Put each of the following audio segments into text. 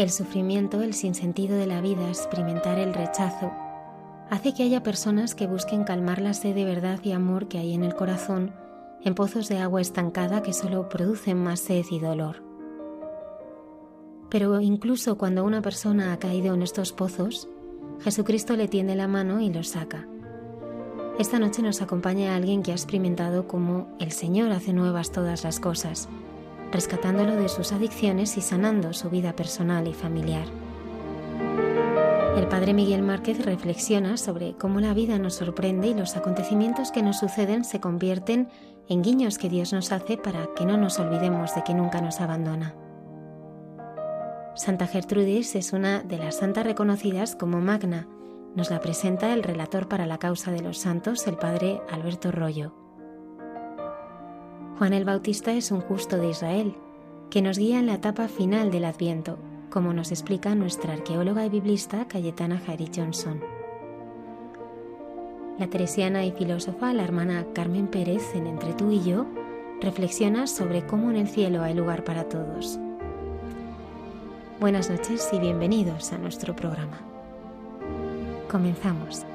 El sufrimiento, el sinsentido de la vida, experimentar el rechazo, hace que haya personas que busquen calmar la sed de verdad y amor que hay en el corazón en pozos de agua estancada que solo producen más sed y dolor. Pero incluso cuando una persona ha caído en estos pozos, Jesucristo le tiende la mano y los saca. Esta noche nos acompaña alguien que ha experimentado cómo el Señor hace nuevas todas las cosas rescatándolo de sus adicciones y sanando su vida personal y familiar. El padre Miguel Márquez reflexiona sobre cómo la vida nos sorprende y los acontecimientos que nos suceden se convierten en guiños que Dios nos hace para que no nos olvidemos de que nunca nos abandona. Santa Gertrudis es una de las santas reconocidas como magna. Nos la presenta el relator para la causa de los santos, el padre Alberto Rollo. Juan el Bautista es un justo de Israel, que nos guía en la etapa final del Adviento, como nos explica nuestra arqueóloga y biblista Cayetana Jairi Johnson. La teresiana y filósofa, la hermana Carmen Pérez, en Entre tú y yo, reflexiona sobre cómo en el cielo hay lugar para todos. Buenas noches y bienvenidos a nuestro programa. Comenzamos.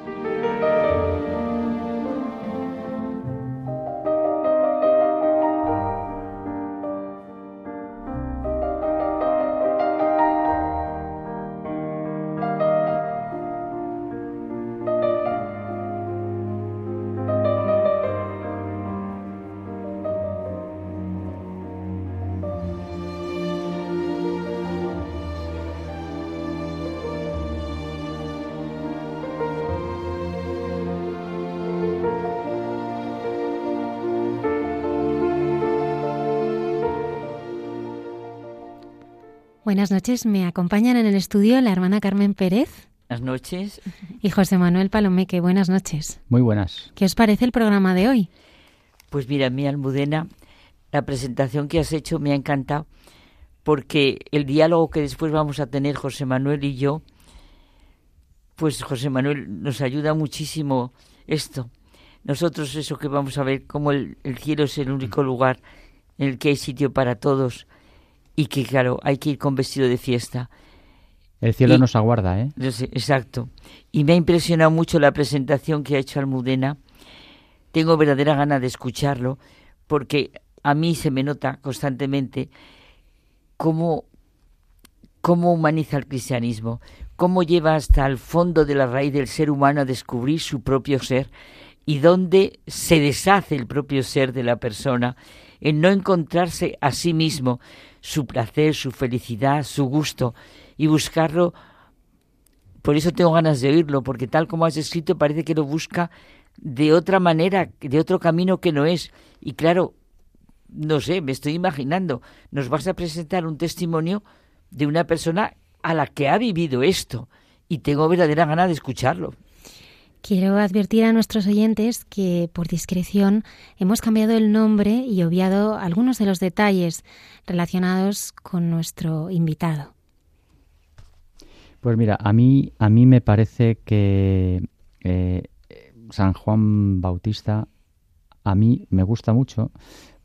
Buenas noches, me acompañan en el estudio la hermana Carmen Pérez. Buenas noches. Y José Manuel Palomeque, buenas noches. Muy buenas. ¿Qué os parece el programa de hoy? Pues mira, mi Almudena, la presentación que has hecho me ha encantado porque el diálogo que después vamos a tener José Manuel y yo, pues José Manuel nos ayuda muchísimo esto. Nosotros eso que vamos a ver, como el, el cielo es el único lugar en el que hay sitio para todos y que claro, hay que ir con vestido de fiesta. El cielo nos aguarda, ¿eh? Exacto. Y me ha impresionado mucho la presentación que ha hecho Almudena. Tengo verdadera gana de escucharlo porque a mí se me nota constantemente cómo, cómo humaniza el cristianismo, cómo lleva hasta el fondo de la raíz del ser humano a descubrir su propio ser y dónde se deshace el propio ser de la persona en no encontrarse a sí mismo, su placer, su felicidad, su gusto y buscarlo. Por eso tengo ganas de oírlo, porque tal como has escrito parece que lo busca de otra manera, de otro camino que no es. Y claro, no sé, me estoy imaginando, nos vas a presentar un testimonio de una persona a la que ha vivido esto y tengo verdadera gana de escucharlo. Quiero advertir a nuestros oyentes que por discreción hemos cambiado el nombre y obviado algunos de los detalles relacionados con nuestro invitado. Pues mira, a mí, a mí me parece que eh, San Juan Bautista a mí me gusta mucho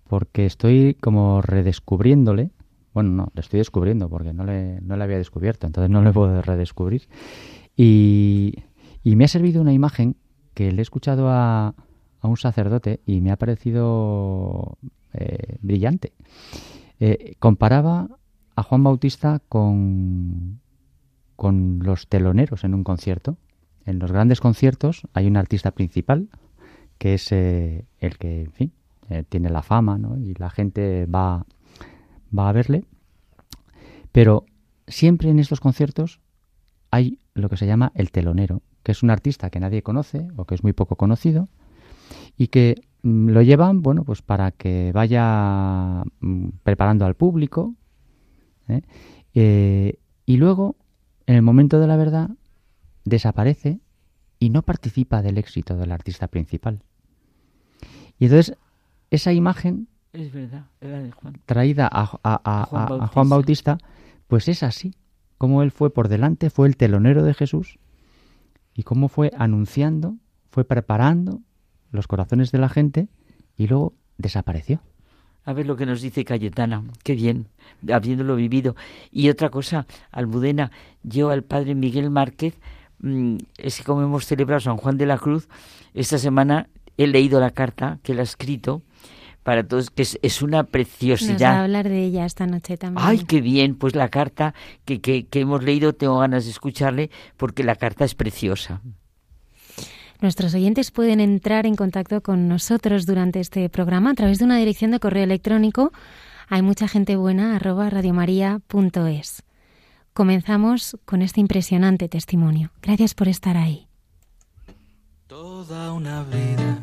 porque estoy como redescubriéndole. Bueno, no, le estoy descubriendo porque no le, no le había descubierto, entonces no le puedo redescubrir. Y y me ha servido una imagen que le he escuchado a, un sacerdote y me ha parecido eh, brillante. Eh, comparaba a Juan Bautista con, con los teloneros en un concierto. En los grandes conciertos hay un artista principal, que es eh, el que, en fin, tiene la fama. Y la gente va, va a verle. Pero siempre en estos conciertos hay lo que se llama el telonero, que es un artista que nadie conoce o que es muy poco conocido y que mm, lo llevan, bueno, pues para que vaya mm, preparando al público. ¿eh? Eh, y luego, en el momento de la verdad, desaparece y no participa del éxito del artista principal. Y entonces, esa imagen es verdad, traída a, Juan Bautista, pues es así, como él fue por delante, fue el telonero de Jesús y cómo fue anunciando, fue preparando los corazones de la gente y luego desapareció. A ver lo que nos dice Cayetana, qué bien, habiéndolo vivido. Y otra cosa, Almudena, yo al padre Miguel Márquez, mm, es que como hemos celebrado San Juan de la Cruz, esta semana he leído la carta que él ha escrito para todos, que es, una preciosidad. Nos va a hablar de ella esta noche también. Ay, qué bien, pues la carta que, que, que hemos leído tengo ganas de escucharle porque la carta es preciosa. Nuestros oyentes pueden entrar en contacto con nosotros durante este programa a través de una dirección de correo electrónico hay mucha gente buena arroba radiomaria.es. Comenzamos con este impresionante testimonio. Gracias por estar ahí. Toda una vida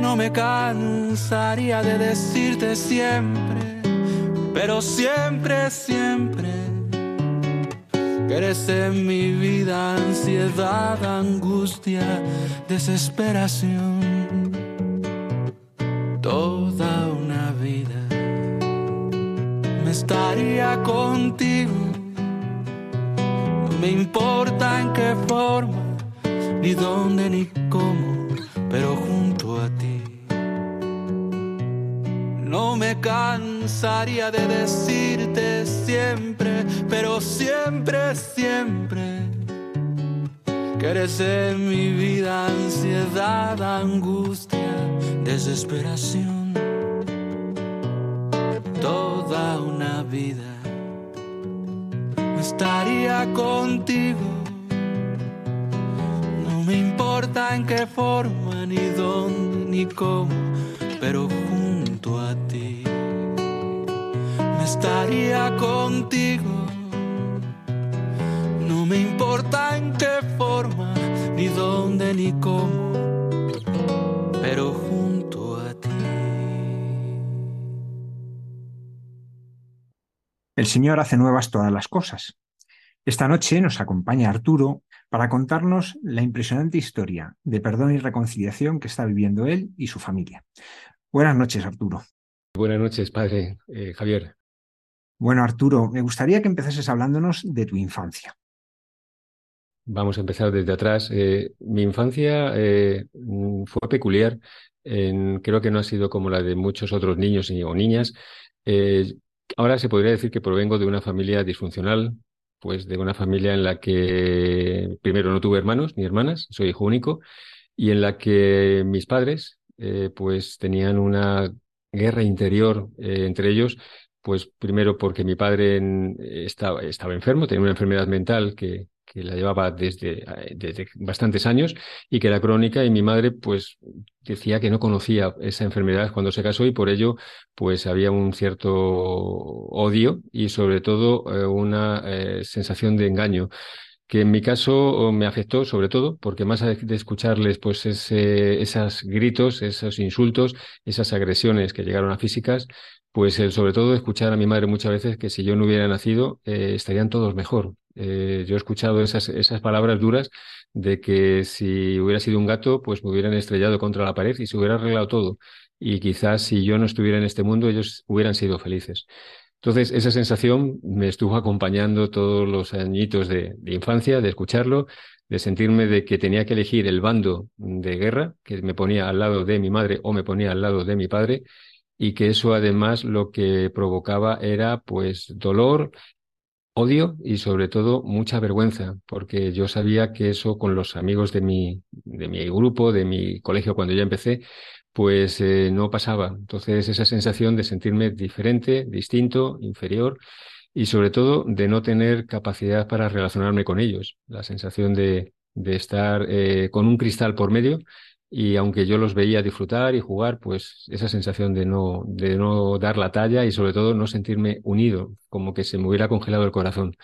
No me cansaría de decirte siempre, pero siempre, siempre, que eres en mi vida ansiedad, angustia, desesperación. Toda una vida me estaría contigo me importa en qué forma, ni dónde ni cansaría de decirte siempre, pero siempre, siempre, que eres en mi vida ansiedad, angustia, desesperación. Toda una vida estaría contigo. No me importa en qué forma, ni dónde, ni cómo, pero junto estaría contigo. No me importa en qué forma, ni dónde, ni cómo, pero junto a ti. El Señor hace nuevas todas las cosas. Esta noche nos acompaña Arturo para contarnos la impresionante historia de perdón y reconciliación que está viviendo él y su familia. Buenas noches, Arturo. Buenas noches, padre eh, Javier. Bueno, Arturo, me gustaría que empezases hablándonos de tu infancia. Vamos a empezar desde atrás. Eh, mi infancia eh, fue peculiar. creo que no ha sido como la de muchos otros niños o niñas. ahora se podría decir que provengo de una familia disfuncional, pues de una familia en la que primero no tuve hermanos ni hermanas, soy hijo único, y en la que mis padres eh, pues tenían una guerra interior eh, entre ellos, pues primero porque mi padre estaba, enfermo, tenía una enfermedad mental que, la llevaba desde, eh, desde, bastantes años y que era crónica y mi madre pues decía que no conocía esa enfermedad cuando se casó y por ello pues había un cierto odio y sobre todo eh, una eh, sensación de engaño que en mi caso me afectó sobre todo porque más de escucharles pues ese, esos gritos, esos insultos, esas agresiones que llegaron a físicas, pues el, sobre todo escuchar a mi madre muchas veces que si yo no hubiera nacido estarían todos mejor. Eh, yo he escuchado esas, esas palabras duras de que si hubiera sido un gato, pues me hubieran estrellado contra la pared y se hubiera arreglado todo. Y quizás si yo no estuviera en este mundo, ellos hubieran sido felices. Entonces, esa sensación me estuvo acompañando todos los añitos de, infancia, de escucharlo, de sentirme de que tenía que elegir el bando de guerra, que me ponía al lado de mi madre o me ponía al lado de mi padre, y que eso además lo que provocaba era pues dolor odio y sobre todo mucha vergüenza, porque yo sabía que eso con los amigos de mi, de mi grupo, de mi colegio cuando ya empecé, pues eh, no pasaba. Entonces esa sensación de sentirme diferente, distinto, inferior y sobre todo de no tener capacidad para relacionarme con ellos. La sensación de, de estar eh, con un cristal por medio y aunque yo los veía disfrutar y jugar, pues esa sensación de no, de no dar la talla y sobre todo no sentirme unido, como que se me hubiera congelado el corazón.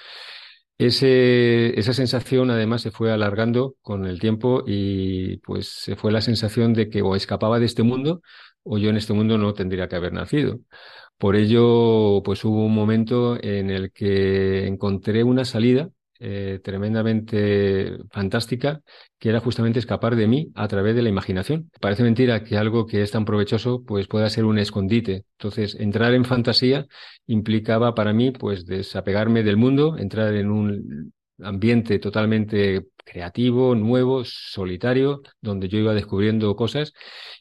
Ese, esa sensación además se fue alargando con el tiempo y pues se fue la sensación de que o escapaba de este mundo o yo en este mundo no tendría que haber nacido. Por ello, pues hubo un momento en el que encontré una salida eh, tremendamente fantástica, que era justamente escapar de mí a través de la imaginación. Parece mentira que algo que es tan provechoso pues pueda ser un escondite. Entonces, entrar en fantasía implicaba para mí pues desapegarme del mundo, entrar en un ambiente totalmente creativo, nuevo, solitario, donde yo iba descubriendo cosas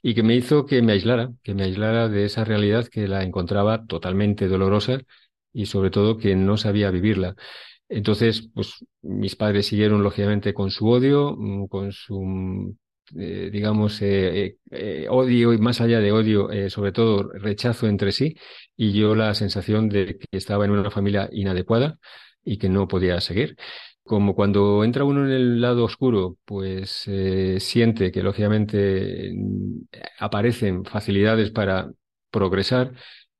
y que me hizo que me aislara, que me aislara de esa realidad que la encontraba totalmente dolorosa y sobre todo que no sabía vivirla. Entonces, pues mis padres siguieron lógicamente con su odio, mm, con su, mm, eh, digamos, eh, eh, odio y más allá de odio, sobre todo rechazo entre sí, y yo la sensación de que estaba en una familia inadecuada y que no podía seguir. Como cuando entra uno en el lado oscuro, pues siente que lógicamente mm, aparecen facilidades para progresar,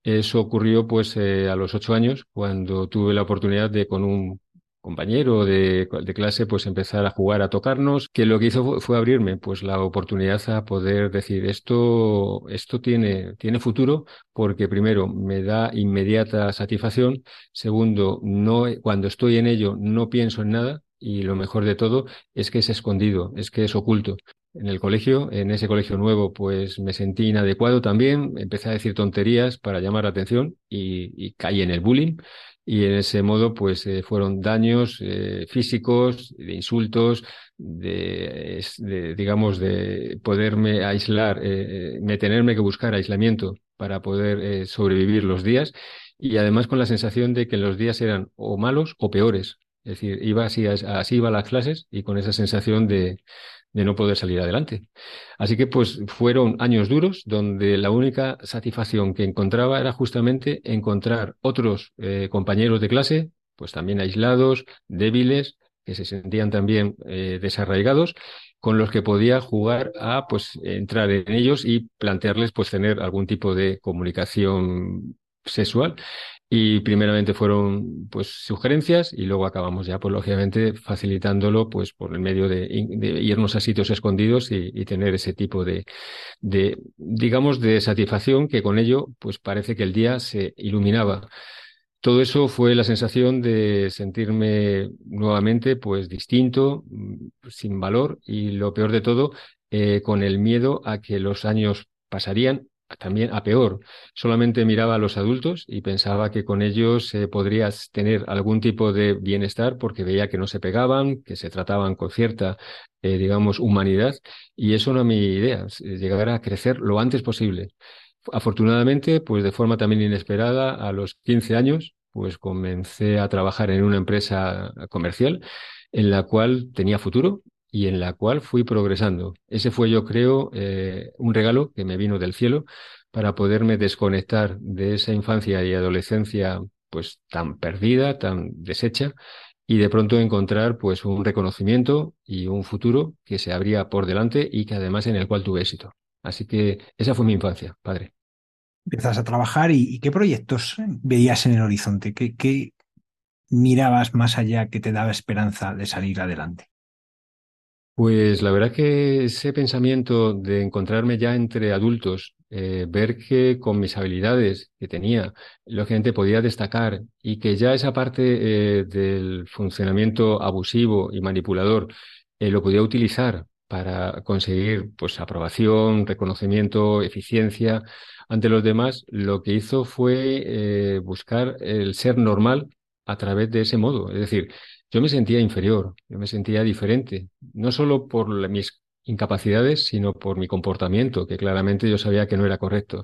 eso ocurrió pues eh, a los ocho años, cuando tuve la oportunidad de con un compañero de, clase pues empezar a jugar, a tocarnos, que lo que hizo fue, abrirme pues la oportunidad a poder decir esto, esto tiene, tiene futuro porque primero me da inmediata satisfacción, segundo, no, cuando estoy en ello no pienso en nada y lo mejor de todo es que es escondido, es que es oculto en el colegio. En ese colegio nuevo, pues me sentí inadecuado también. Empecé a decir tonterías para llamar la atención y, caí en el bullying. Y en ese modo, pues eh, fueron daños eh, físicos, de insultos, de, digamos, de poderme aislar, eh, me tenerme que buscar aislamiento para poder sobrevivir los días. Y además con la sensación de que los días eran o malos o peores. Es decir, iba así, así iba las clases y con esa sensación de, de no poder salir adelante. Así que pues fueron años duros donde la única satisfacción que encontraba era justamente encontrar otros eh, compañeros de clase, pues también aislados, débiles, que se sentían también eh, desarraigados, con los que podía jugar a pues entrar en ellos y plantearles pues tener algún tipo de comunicación sexual y primeramente fueron pues sugerencias y luego acabamos ya pues lógicamente facilitándolo pues por el medio de, irnos a sitios escondidos y, tener ese tipo de, de digamos de satisfacción que con ello pues parece que el día se iluminaba. Todo eso fue la sensación de sentirme nuevamente pues distinto, mm, sin valor y lo peor de todo, eh, con el miedo a que los años pasarían también a peor. Solamente miraba a los adultos y pensaba que con ellos se podría tener algún tipo de bienestar porque veía que no se pegaban, que se trataban con cierta, eh, digamos, humanidad. Y eso no es mi idea, llegar a crecer lo antes posible. Afortunadamente, pues de forma también inesperada, a los 15 años, pues comencé a trabajar en una empresa comercial en la cual tenía futuro y en la cual fui progresando. Ese fue, yo creo, eh, un regalo que me vino del cielo para poderme desconectar de esa infancia y adolescencia pues tan perdida, tan deshecha y de pronto encontrar pues un reconocimiento y un futuro que se abría por delante y que además en el cual tuve éxito. Así que esa fue mi infancia, padre. Empiezas a trabajar y, qué proyectos veías en el horizonte, qué mirabas más allá que te daba esperanza de salir adelante. Pues la verdad que ese pensamiento de encontrarme ya entre adultos, eh, ver que con mis habilidades que tenía, lógicamente podía destacar y que ya esa parte eh, del funcionamiento abusivo y manipulador eh, lo podía utilizar para conseguir pues aprobación, reconocimiento, eficiencia ante los demás, lo que hizo fue buscar el ser normal a través de ese modo. Es decir, yo me sentía inferior, yo me sentía diferente, no solo por mis incapacidades, sino por mi comportamiento, que claramente yo sabía que no era correcto.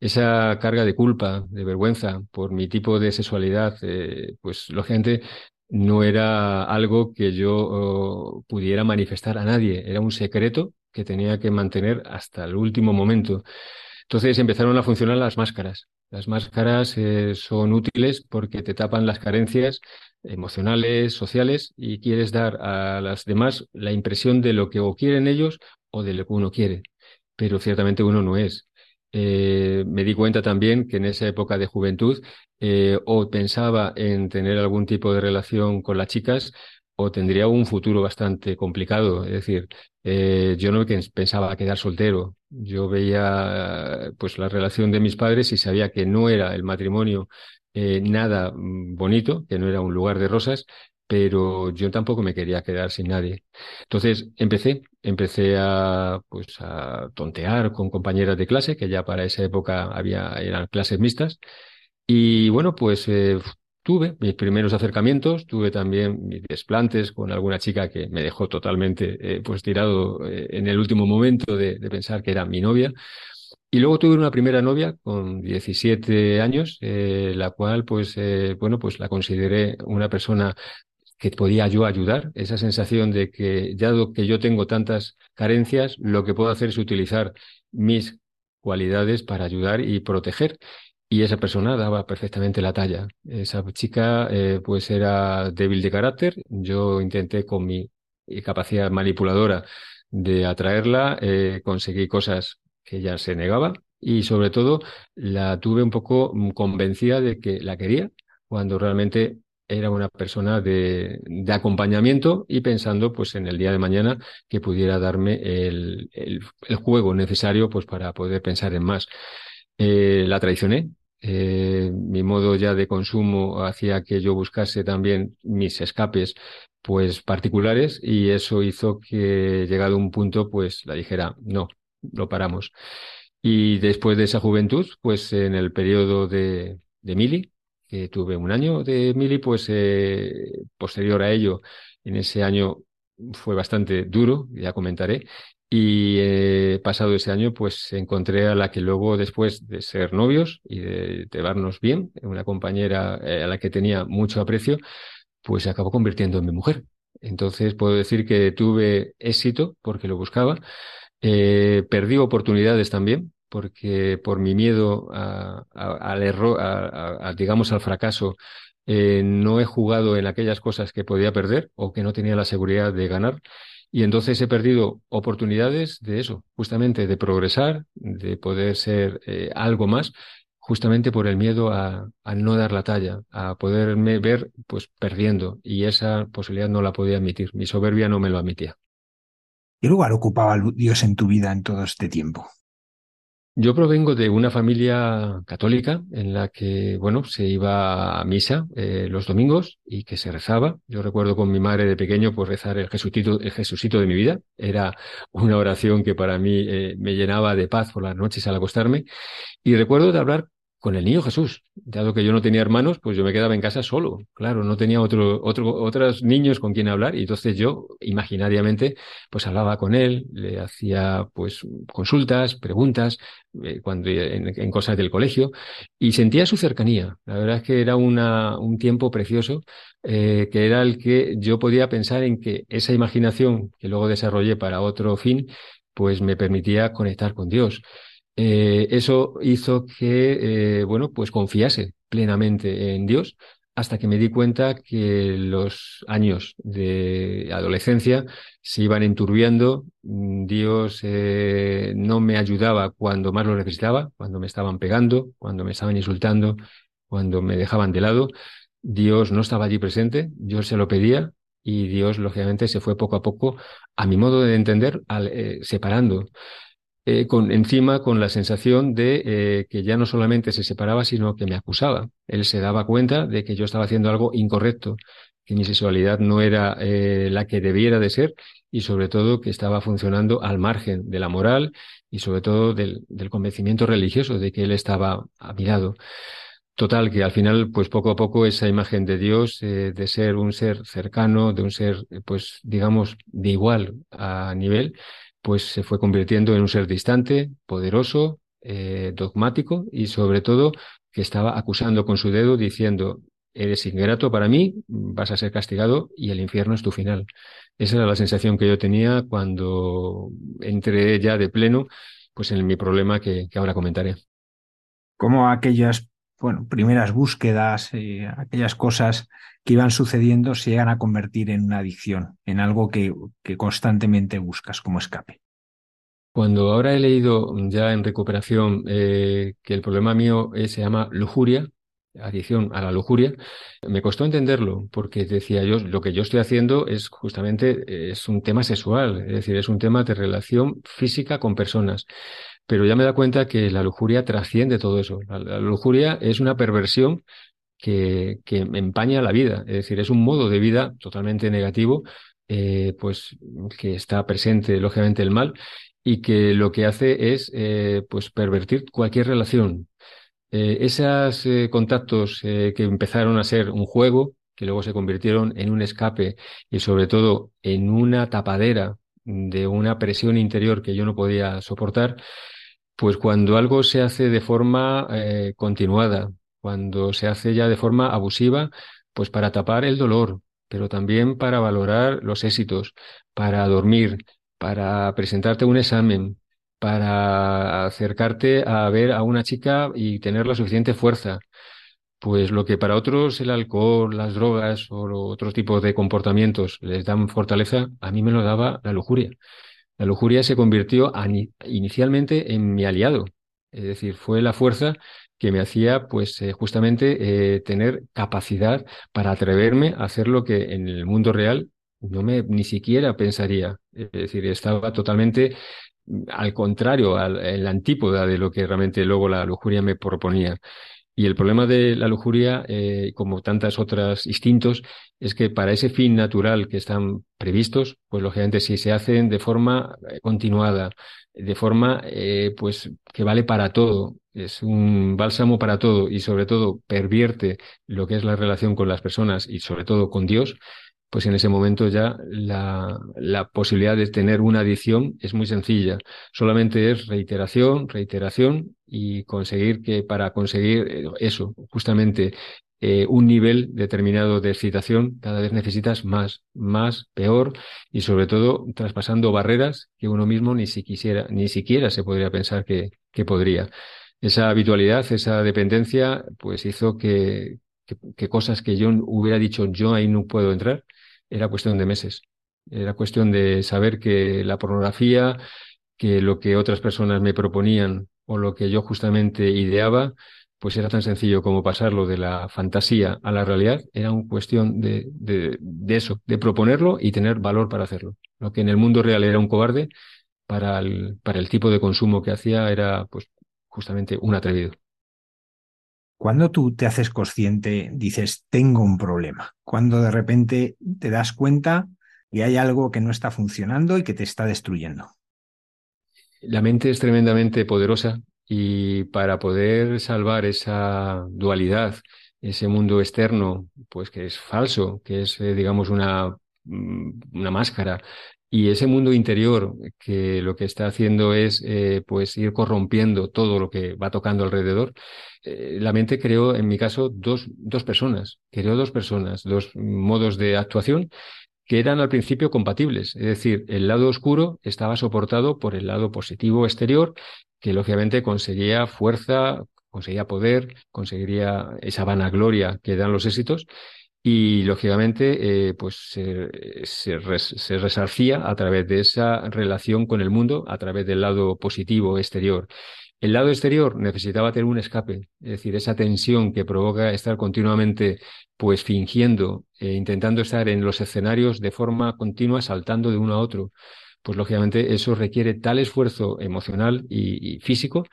Esa carga de culpa, de vergüenza por mi tipo de sexualidad, eh, pues lógicamente no era algo que yo oh, pudiera manifestar a nadie, era un secreto que tenía que mantener hasta el último momento. Entonces empezaron a funcionar las máscaras. Las máscaras eh, son útiles porque te tapan las carencias emocionales, sociales, y quieres dar a las demás la impresión de lo que o quieren ellos o de lo que uno quiere. Pero ciertamente uno no es. Eh, me di cuenta también que en esa época de juventud eh, o pensaba en tener algún tipo de relación con las chicas o tendría un futuro bastante complicado. Es decir, yo no pensaba quedar soltero. Yo veía pues la relación de mis padres y sabía que no era el matrimonio nada mm, bonito, que no era un lugar de rosas, pero yo tampoco me quería quedar sin nadie. Entonces empecé, empecé a, pues, a tontear con compañeras de clase, que ya para esa época había, eran clases mixtas, y bueno, pues eh, tuve mis primeros acercamientos, tuve también mis desplantes con alguna chica que me dejó totalmente eh, pues tirado eh, en el último momento de, pensar que era mi novia. Y luego tuve una primera novia con 17 años, la cual, pues, bueno, pues la consideré una persona que podía yo ayudar, esa sensación de que, dado que yo tengo tantas carencias, lo que puedo hacer es utilizar mis cualidades para ayudar y proteger. Y esa persona daba perfectamente la talla. Esa chica eh, pues era débil de carácter. Yo intenté con mi capacidad manipuladora de atraerla, eh, conseguí cosas que ella se negaba y sobre todo la tuve un poco mm, convencida de que la quería cuando realmente era una persona de, de, acompañamiento y pensando pues en el día de mañana que pudiera darme el, el, el juego necesario pues para poder pensar en más. Eh, la traicioné. Eh, mi modo ya de consumo hacía que yo buscase también mis escapes pues particulares y eso hizo que llegado un punto pues la dijera no, lo paramos. Y después de esa juventud pues en el periodo de, de Mili que tuve un año de mili, pues eh, posterior a ello, en ese año fue bastante duro, ya comentaré, y eh, pasado ese año, pues encontré a la que luego, después de ser novios y de llevarnos bien, una compañera eh, a la que tenía mucho aprecio, pues se acabó convirtiendo en mi mujer. Entonces puedo decir que tuve éxito porque lo buscaba. perdí oportunidades también, porque por mi miedo al error, digamos al fracaso, eh, no he jugado en aquellas cosas que podía perder o que no tenía la seguridad de ganar. Y entonces he perdido oportunidades de eso, justamente de progresar, de poder ser eh, algo más, justamente por el miedo a, a, no dar la talla, a poderme ver pues perdiendo. Y esa posibilidad no la podía admitir. Mi soberbia no me lo admitía. ¿Qué lugar ocupaba Dios en tu vida en todo este tiempo? Yo provengo de una familia católica en la que, bueno, se iba a misa eh, los domingos y que se rezaba. Yo recuerdo con mi madre de pequeño, pues rezar el Jesucito, el Jesucito de mi vida. Era una oración que para mí eh, me llenaba de paz por las noches al acostarme. Y recuerdo de hablar con el niño Jesús. Dado que yo no tenía hermanos, pues yo me quedaba en casa solo. Claro, no tenía otro, otro, otros niños con quien hablar y entonces yo imaginariamente pues hablaba con él, le hacía pues consultas, preguntas, eh, cuando en, cosas del colegio y sentía su cercanía. La verdad es que era una, un tiempo precioso eh, que era el que yo podía pensar en que esa imaginación que luego desarrollé para otro fin pues me permitía conectar con Dios. Eh, eso hizo que, eh, bueno, pues confiase plenamente en Dios hasta que me di cuenta que los años de adolescencia se iban enturbiando, mm, Dios eh, no me ayudaba cuando más lo necesitaba, cuando me estaban pegando, cuando me estaban insultando, cuando me dejaban de lado, Dios no estaba allí presente, yo se lo pedía y Dios, lógicamente, se fue poco a poco, a mi modo de entender, separando eh, con, encima con la sensación de eh, que ya no solamente se separaba, sino que me acusaba. Él se daba cuenta de que yo estaba haciendo algo incorrecto, que mi sexualidad no era eh, la que debiera de ser y sobre todo que estaba funcionando al margen de la moral y sobre todo del, convencimiento religioso de que él estaba a mi lado. Total, que al final, pues poco a poco esa imagen de Dios, de ser un ser cercano, de un ser, pues digamos, de igual a nivel, pues se fue convirtiendo en un ser distante, poderoso, eh, dogmático y sobre todo que estaba acusando con su dedo diciendo, eres ingrato para mí, vas a ser castigado y el infierno es tu final. Esa era la sensación que yo tenía cuando entré ya de pleno pues en mi problema que, ahora comentaré. ¿Cómo aquellas bueno, primeras búsquedas, y aquellas cosas que iban sucediendo se llegan a convertir en una adicción, en algo que, constantemente buscas como escape. Cuando ahora he leído ya en recuperación eh, que el problema mío se llama lujuria, adicción a la lujuria, me costó entenderlo porque decía yo, lo que yo estoy haciendo es justamente, es un tema sexual, es decir, es un tema de relación física con personas. Pero ya me da cuenta que la lujuria trasciende todo eso. La, lujuria es una perversión que, empaña la vida, es decir, es un modo de vida totalmente negativo, eh, pues que está presente, lógicamente, el mal y que lo que hace es eh, pues pervertir cualquier relación. Eh, esos eh, contactos que empezaron a ser un juego, que luego se convirtieron en un escape y sobre todo en una tapadera de una presión interior que yo no podía soportar, pues cuando algo se hace de forma continuada, cuando se hace ya de forma abusiva, pues para tapar el dolor, pero también para valorar los éxitos, para dormir, para presentarte un examen, para acercarte a ver a una chica y tener la suficiente fuerza. Pues lo que para otros el alcohol, las drogas o otros tipos de comportamientos les dan fortaleza, a mí me lo daba la lujuria. La lujuria se convirtió inicialmente en mi aliado, es decir, fue la fuerza que me hacía pues eh, justamente eh, tener capacidad para atreverme a hacer lo que en el mundo real no me ni siquiera pensaría. Es decir, estaba totalmente mm, al contrario, en la antípoda de lo que realmente luego la lujuria me proponía. Y el problema de la lujuria, eh, como tantas otras instintos, es que para ese fin natural que están previstos, pues lógicamente si se hacen de forma eh, continuada, de forma eh, pues que vale para todo, es un bálsamo para todo y sobre todo pervierte lo que es la relación con las personas y sobre todo con Dios, pues en ese momento ya la, posibilidad de tener una adicción es muy sencilla. Solamente es reiteración, reiteración y conseguir que para conseguir eh, eso, justamente eh, un nivel determinado de excitación, cada vez necesitas más, más, peor y sobre todo traspasando barreras que uno mismo ni, si quisiera, ni siquiera se podría pensar que, que podría. Esa habitualidad, esa dependencia, pues hizo que, que cosas que yo hubiera dicho yo ahí no puedo entrar, era cuestión de meses. Era cuestión de saber que la pornografía, que lo que otras personas me proponían o lo que yo justamente ideaba, pues era tan sencillo como pasarlo de la fantasía a la realidad, era una cuestión de, de, de, eso, de proponerlo y tener valor para hacerlo. Lo que en el mundo real era un cobarde, para el, para el tipo de consumo que hacía era pues justamente un atrevido. Cuando tú te haces consciente, dices, tengo un problema. Cuando de repente te das cuenta que hay algo que no está funcionando y que te está destruyendo. La mente es tremendamente poderosa y para poder salvar esa dualidad, ese mundo externo, pues que es falso, que es, eh, digamos, una, mm, una máscara, y ese mundo interior que lo que está haciendo es eh, pues ir corrompiendo todo lo que va tocando alrededor, eh, la mente creó, en mi caso, dos, dos personas, creó dos personas, dos modos de actuación que eran al principio compatibles. Es decir, el lado oscuro estaba soportado por el lado positivo exterior, que lógicamente conseguía fuerza, conseguía poder, conseguiría esa vanagloria que dan los éxitos, y lógicamente eh, pues se, resarcía a través de esa relación con el mundo, a través del lado positivo exterior. El lado exterior necesitaba tener un escape, es decir, esa tensión que provoca estar continuamente pues fingiendo, e intentando estar en los escenarios de forma continua, saltando de uno a otro. Pues lógicamente eso requiere tal esfuerzo emocional y físico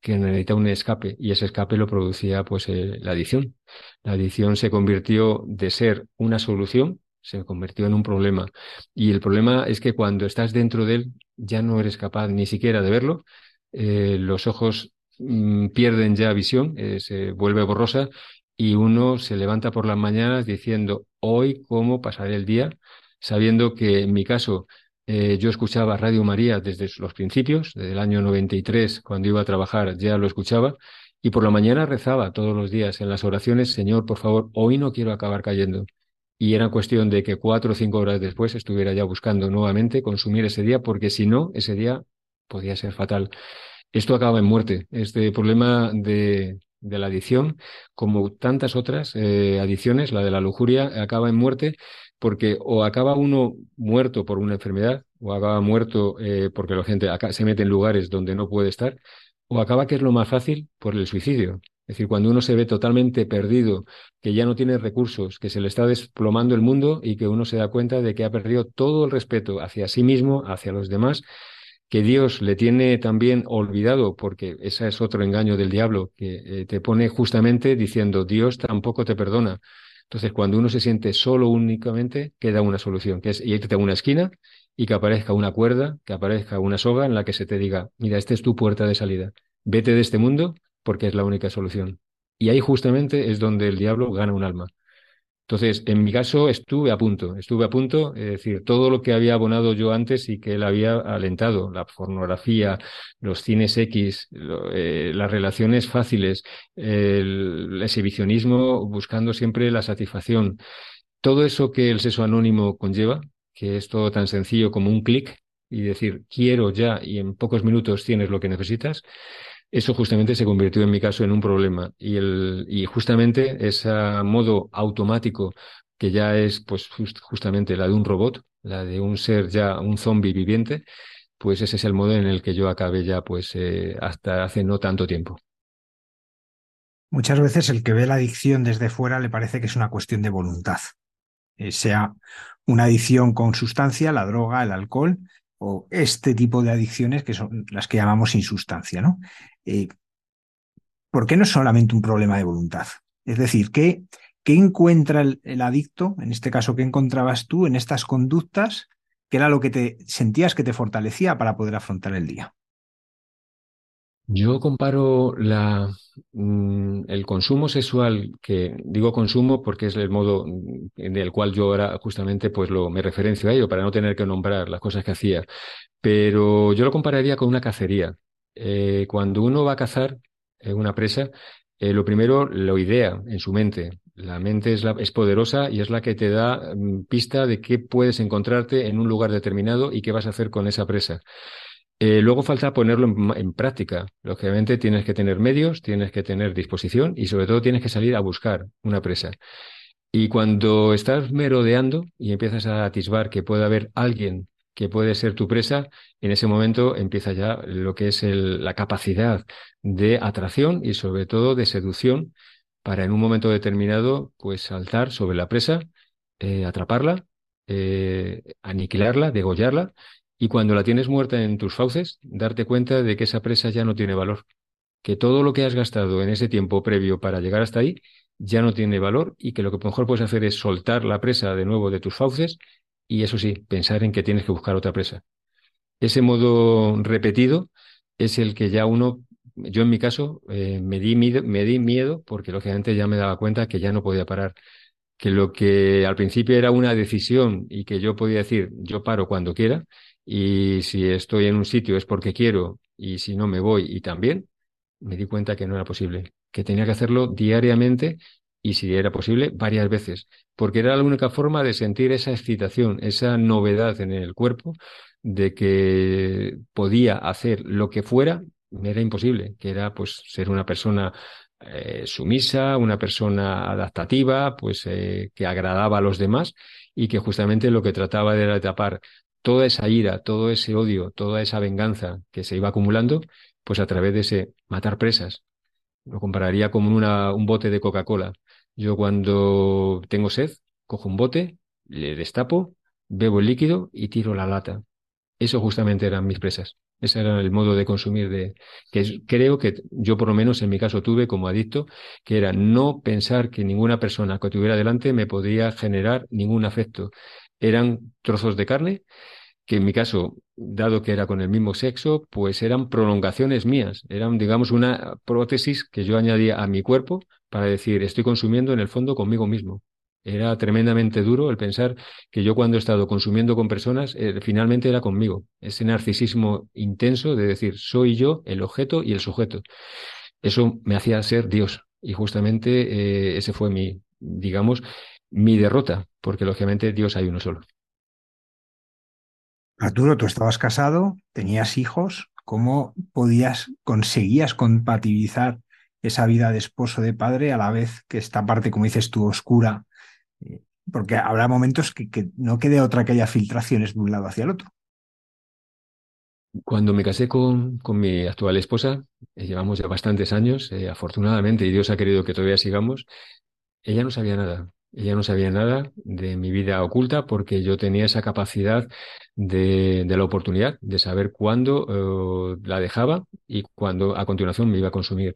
que necesita un escape y ese escape lo producía pues eh, la adicción. La adicción se convirtió de ser una solución, se convirtió en un problema. Y el problema es que cuando estás dentro de él ya no eres capaz ni siquiera de verlo, eh, los ojos mm, pierden ya visión, eh, se vuelve borrosa y uno se levanta por las mañanas diciendo hoy cómo pasaré el día, sabiendo que en mi caso eh, yo escuchaba Radio María desde los principios, desde el año 93, cuando iba a trabajar ya lo escuchaba, Y por la mañana rezaba todos los días en las oraciones, Señor, por favor, hoy no quiero acabar cayendo. Y era cuestión de que cuatro o cinco horas después estuviera ya buscando nuevamente consumir ese día, porque si no, ese día podía ser fatal. Esto acaba en muerte. Este problema de, la adicción, como tantas otras eh, adicciones, la de la lujuria, acaba en muerte porque o acaba uno muerto por una enfermedad, o acaba muerto eh, porque la gente se mete en lugares donde no puede estar, o acaba, que es lo más fácil, por el suicidio. Es decir, cuando uno se ve totalmente perdido, que ya no tiene recursos, que se le está desplomando el mundo y que uno se da cuenta de que ha perdido todo el respeto hacia sí mismo, hacia los demás, que Dios le tiene también olvidado, porque ese es otro engaño del diablo, que eh, te pone justamente diciendo, Dios tampoco te perdona. Entonces, cuando uno se siente solo únicamente, queda una solución, que es irte a una esquina y que aparezca una cuerda, que aparezca una soga en la que se te diga, mira, esta es tu puerta de salida, vete de este mundo porque es la única solución. Y ahí justamente es donde el diablo gana un alma. Entonces, en mi caso estuve a punto, estuve a punto, es decir, todo lo que había abonado yo antes y que él había alentado, la pornografía, los cines X, eh, las relaciones fáciles, el exhibicionismo buscando siempre la satisfacción, todo eso que el sexo anónimo conlleva, que es todo tan sencillo como un clic y decir quiero ya y en pocos minutos tienes lo que necesitas, eso justamente se convirtió en mi caso en un problema y, el, y justamente ese modo automático que ya es pues justamente la de un robot, la de un ser ya un zombie viviente, pues ese es el modo en el que yo acabé ya pues eh, hasta hace no tanto tiempo. Muchas veces el que ve la adicción desde fuera le parece que es una cuestión de voluntad, eh, sea una adicción con sustancia, la droga, el alcohol, o este tipo de adicciones que son las que llamamos sin sustancia, ¿no? Eh, ¿Por qué no es solamente un problema de voluntad? Es decir, ¿qué, qué encuentra el, adicto, en este caso, qué encontrabas tú en estas conductas, que era lo que te sentías que te fortalecía para poder afrontar el día? Yo comparo la, mm, el consumo sexual, que digo consumo porque es el modo en el cual yo ahora justamente pues lo, me referencio a ello para no tener que nombrar las cosas que hacía, pero yo lo compararía con una cacería. Eh, cuando uno va a cazar en una presa, eh, lo primero lo idea en su mente. La mente es, la, es poderosa y es la que te da mm, pista de qué puedes encontrarte en un lugar determinado y qué vas a hacer con esa presa. Eh, luego falta ponerlo en, práctica. Lógicamente tienes que tener medios, tienes que tener disposición y sobre todo tienes que salir a buscar una presa. Y cuando estás merodeando y empiezas a atisbar que puede haber alguien que puede ser tu presa, en ese momento empieza ya lo que es la capacidad de atracción y sobre todo de seducción para en un momento determinado pues saltar sobre la presa, eh, atraparla, eh, aniquilarla, degollarla y cuando la tienes muerta en tus fauces, darte cuenta de que esa presa ya no tiene valor, que todo lo que has gastado en ese tiempo previo para llegar hasta ahí ya no tiene valor y que lo que mejor puedes hacer es soltar la presa de nuevo de tus fauces y eso sí, pensar en que tienes que buscar otra presa. Ese modo repetido es el que ya uno, yo en mi caso, eh, me, di me di miedo porque lógicamente ya me daba cuenta que ya no podía parar, que lo que al principio era una decisión y que yo podía decir, yo paro cuando quiera, y si estoy en un sitio es porque quiero y si no me voy y también, me di cuenta que no era posible, que tenía que hacerlo diariamente y si era posible varias veces, porque era la única forma de sentir esa excitación, esa novedad en el cuerpo de que podía hacer lo que fuera, era imposible, que era pues ser una persona eh, sumisa, una persona adaptativa, pues eh, que agradaba a los demás y que justamente lo que trataba era tapar toda esa ira, todo ese odio, toda esa venganza que se iba acumulando, pues a través de ese matar presas. Lo compararía como una, un bote de Coca-Cola. Yo cuando tengo sed, cojo un bote, le destapo, bebo el líquido y tiro la lata. Eso justamente eran mis presas. Ese era el modo de consumir de que creo que yo por lo menos en mi caso tuve como adicto, que era no pensar que ninguna persona que tuviera delante me podía generar ningún afecto eran trozos de carne que en mi caso, dado que era con el mismo sexo, pues eran prolongaciones mías, eran, digamos, una prótesis que yo añadía a mi cuerpo para decir, estoy consumiendo en el fondo conmigo mismo. Era tremendamente duro el pensar que yo cuando he estado consumiendo con personas, eh, finalmente era conmigo. Ese narcisismo intenso de decir, soy yo el objeto y el sujeto. eso me hacía ser Dios. Y justamente ese fue mi, digamos, mi derrota, porque lógicamente Dios hay uno solo. Arturo, tú estabas casado, tenías hijos, ¿cómo podías, conseguías compatibilizar esa vida de esposo, de padre, a la vez que esta parte, como dices tú, oscura? Eh, porque habrá momentos que, no quede otra que haya filtraciones de un lado hacia el otro. Cuando me casé con, con mi actual esposa, eh, llevamos ya bastantes años, eh, afortunadamente, y Dios ha querido que todavía sigamos, ella no sabía nada. Ella no sabía nada de mi vida oculta porque yo tenía esa capacidad de, de la oportunidad de saber cuándo eh, la dejaba y cuándo a continuación me iba a consumir.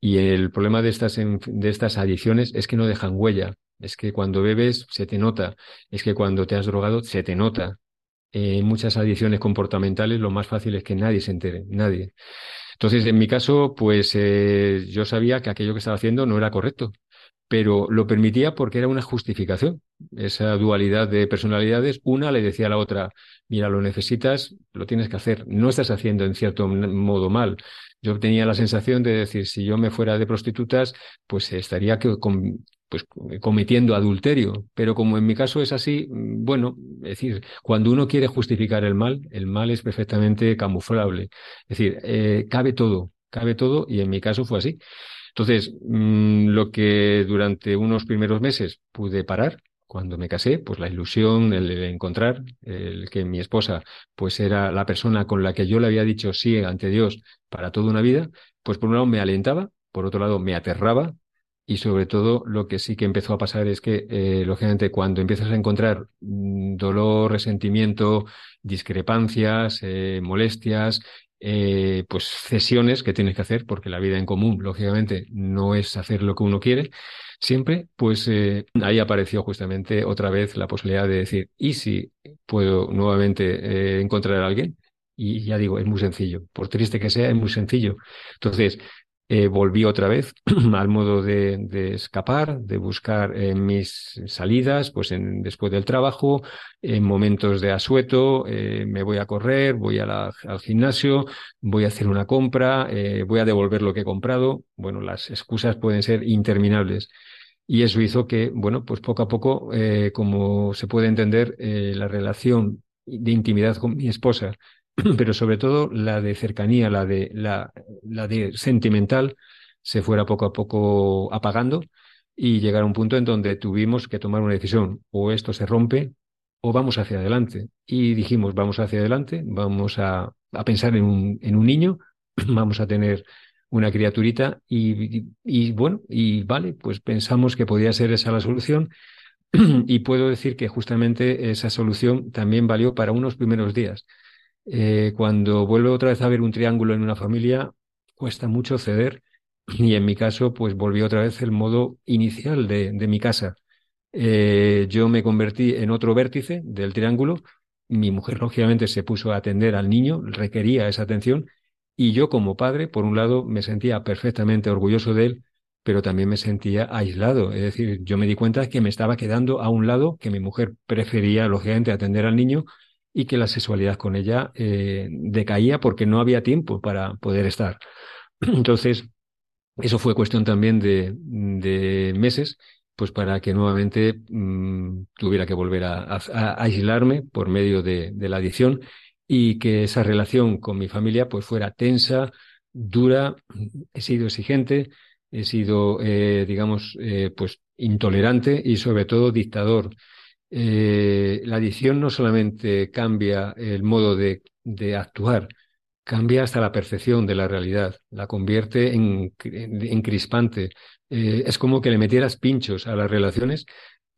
Y el problema de estas, de estas adicciones es que no dejan huella. Es que cuando bebes se te nota. Es que cuando te has drogado se te nota. En muchas adicciones comportamentales lo más fácil es que nadie se entere, nadie. Entonces, en mi caso, pues eh, yo sabía que aquello que estaba haciendo no era correcto pero lo permitía porque era una justificación. Esa dualidad de personalidades, una le decía a la otra, mira, lo necesitas, lo tienes que hacer, no estás haciendo en cierto modo mal. Yo tenía la sensación de decir, si yo me fuera de prostitutas, pues estaría pues, cometiendo adulterio. Pero como en mi caso es así, bueno, es decir, cuando uno quiere justificar el mal, el mal es perfectamente camuflable. Es decir, eh, cabe todo, cabe todo, y en mi caso fue así. Entonces, mm, lo que durante unos primeros meses pude parar, cuando me casé, pues la ilusión, el, encontrar, el que mi esposa pues era la persona con la que yo le había dicho sí ante Dios para toda una vida, pues por un lado me alentaba, por otro lado me aterraba y sobre todo lo que sí que empezó a pasar es que, eh, lógicamente, cuando empiezas a encontrar mm, dolor, resentimiento, discrepancias, eh, molestias, eh, pues cesiones que tienes que hacer, porque la vida en común, lógicamente, no es hacer lo que uno quiere, siempre, pues eh, ahí apareció justamente otra vez la posibilidad de decir, ¿y si puedo nuevamente eh, encontrar a alguien? Y ya digo, es muy sencillo. Por triste que sea, es muy sencillo. Entonces, eh, volví otra vez al modo de, escapar, de buscar eh, mis salidas, pues en, después del trabajo, en momentos de asueto, eh, me voy a correr, voy al gimnasio, voy a hacer una compra, voy a devolver lo que he comprado. Bueno, las excusas pueden ser interminables. Y eso hizo que, bueno, pues poco a poco, como se puede entender, la relación de intimidad con mi esposa pero sobre todo la de cercanía, la de, la, la de sentimental, se fuera poco a poco apagando y llegar a un punto en donde tuvimos que tomar una decisión, o esto se rompe o vamos hacia adelante. Y dijimos, vamos hacia adelante, vamos a, a pensar en un, en un niño, vamos a tener una criaturita y, y, bueno, y vale, pues pensamos que podía ser esa la solución y puedo decir que justamente esa solución también valió para unos primeros días. Eh, cuando vuelve otra vez a ver un triángulo en una familia, cuesta mucho ceder y en mi caso, pues volvió otra vez el modo inicial de, de mi casa. Eh, yo me convertí en otro vértice del triángulo, mi mujer lógicamente se puso a atender al niño, requería esa atención y yo como padre, por un lado, me sentía perfectamente orgulloso de él, pero también me sentía aislado. Es decir, yo me di cuenta que me estaba quedando a un lado, que mi mujer prefería, lógicamente, atender al niño y que la sexualidad con ella eh, decaía porque no había tiempo para poder estar. Entonces, eso fue cuestión también de, meses, pues para que nuevamente mm, tuviera que volver a, aislarme por medio de, de, la adicción y que esa relación con mi familia pues fuera tensa, dura, he sido exigente, he sido, eh, digamos, eh, pues intolerante y sobre todo dictador eh, la adicción no solamente cambia el modo de, actuar, cambia hasta la percepción de la realidad, la convierte en, en, crispante. Eh, es como que le metieras pinchos a las relaciones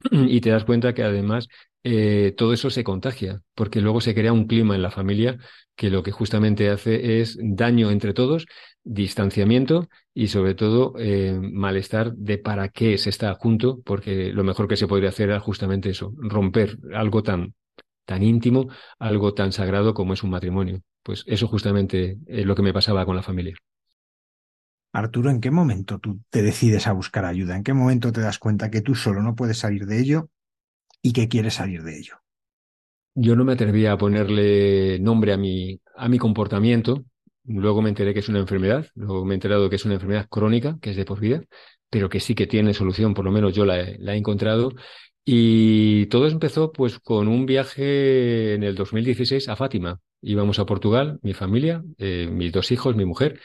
y te das cuenta que además eh, todo eso se contagia, porque luego se crea un clima en la familia que lo que justamente hace es daño entre todos, distanciamiento y sobre todo eh, malestar de para qué se está junto, porque lo mejor que se podría hacer era justamente eso, romper algo tan, tan íntimo, algo tan sagrado como es un matrimonio. Pues eso justamente es lo que me pasaba con la familia. Arturo, ¿en qué momento tú te decides a buscar ayuda? ¿En qué momento te das cuenta que tú solo no puedes salir de ello y que quieres salir de ello? Yo no me atrevía a ponerle nombre a mi, a mi comportamiento, Luego me enteré que es una enfermedad, luego me he enterado que es una enfermedad crónica, que es de por vida, pero que sí que tiene solución, por lo menos yo la he, encontrado. Y todo empezó pues con un viaje en el 2016 a Fátima. Íbamos a Portugal, mi familia, eh, mis dos hijos, mi mujer,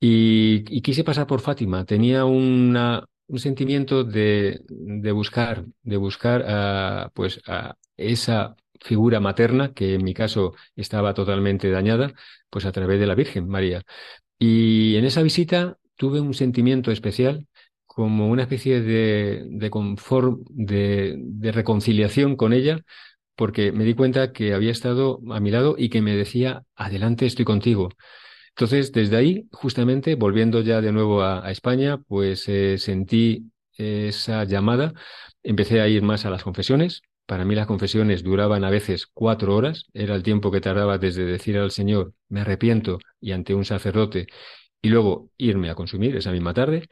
y, quise pasar por Fátima. Tenía una, un sentimiento de, de buscar, de buscar a, pues a esa figura materna, que en mi caso estaba totalmente dañada, pues a través de la Virgen María. Y en esa visita tuve un sentimiento especial, como una especie de, de confort, de, de reconciliación con ella, porque me di cuenta que había estado a mi lado y que me decía, adelante, estoy contigo. Entonces, desde ahí, justamente, volviendo ya de nuevo a, España, pues eh, sentí esa llamada, empecé a ir más a las confesiones. Para mí las confesiones duraban a veces cuatro horas, era el tiempo que tardaba desde decir al Señor, me arrepiento, y ante un sacerdote, y luego irme a consumir esa misma tarde.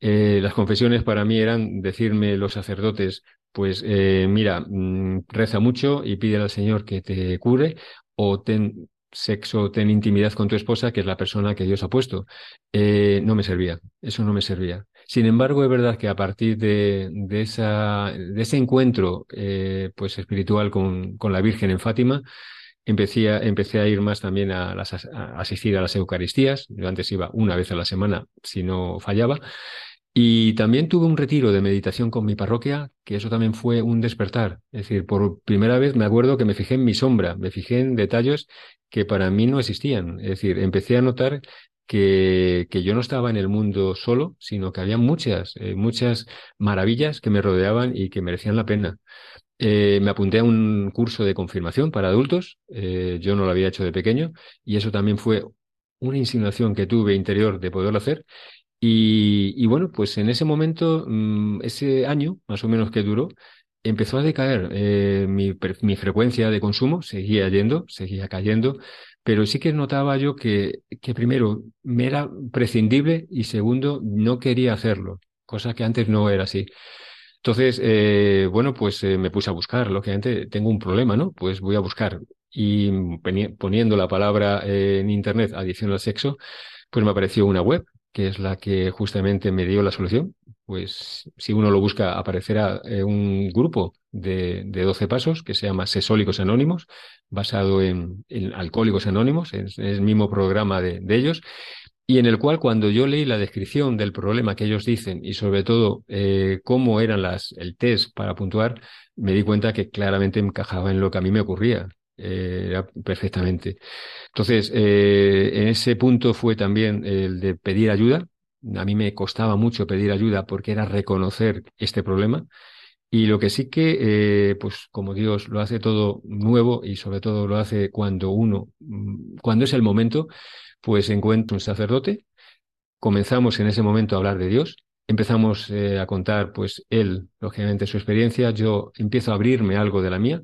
Eh, las confesiones para mí eran decirme los sacerdotes, pues eh, mira, mm, reza mucho y pide al Señor que te cure, o ten, sexo, ten intimidad con tu esposa, que es la persona que Dios ha puesto. Eh, no me servía, eso no me servía. Sin embargo, es verdad que a partir de, de, esa, de ese encuentro eh, pues espiritual con, con, la Virgen en Fátima, empecé a, empecé a ir más también a, las, a asistir a las Eucaristías. Yo antes iba una vez a la semana si no fallaba. Y también tuve un retiro de meditación con mi parroquia, que eso también fue un despertar. Es decir, por primera vez me acuerdo que me fijé en mi sombra, me fijé en detalles que para mí no existían. Es decir, empecé a notar que, que yo no estaba en el mundo solo, sino que había muchas, eh, muchas maravillas que me rodeaban y que merecían la pena. Eh, me apunté a un curso de confirmación para adultos, eh, yo no lo había hecho de pequeño, y eso también fue una insinuación que tuve interior de poderlo hacer. Y, bueno, pues en ese momento, mm, ese año más o menos que duró, empezó a decaer eh, mi, frecuencia de consumo, seguía yendo, seguía cayendo, pero sí que notaba yo que, que primero me era prescindible y segundo no quería hacerlo, cosa que antes no era así. Entonces, eh, bueno, pues eh, me puse a buscar, lógicamente tengo un problema, ¿no? Pues voy a buscar y poniendo la palabra en internet adicción al sexo, pues me apareció una web que es la que justamente me dio la solución. Pues si uno lo busca, aparecerá eh, un grupo de, de 12 pasos que se llama Sesólicos Anónimos, basado en, Alcohólicos Anónimos, es, el mismo programa de, ellos, y en el cual cuando yo leí la descripción del problema que ellos dicen y sobre todo eh, cómo eran las, el test para puntuar, me di cuenta que claramente encajaba en lo que a mí me ocurría. Eh, perfectamente. Entonces, eh, en ese punto fue también el de pedir ayuda. A mí me costaba mucho pedir ayuda porque era reconocer este problema. Y lo que sí que, eh, pues como Dios lo hace todo nuevo y sobre todo lo hace cuando uno, mm, cuando es el momento, pues encuentro un sacerdote. Comenzamos en ese momento a hablar de Dios. Empezamos a contar, pues él, lógicamente, su experiencia. Yo empiezo a abrirme algo de la mía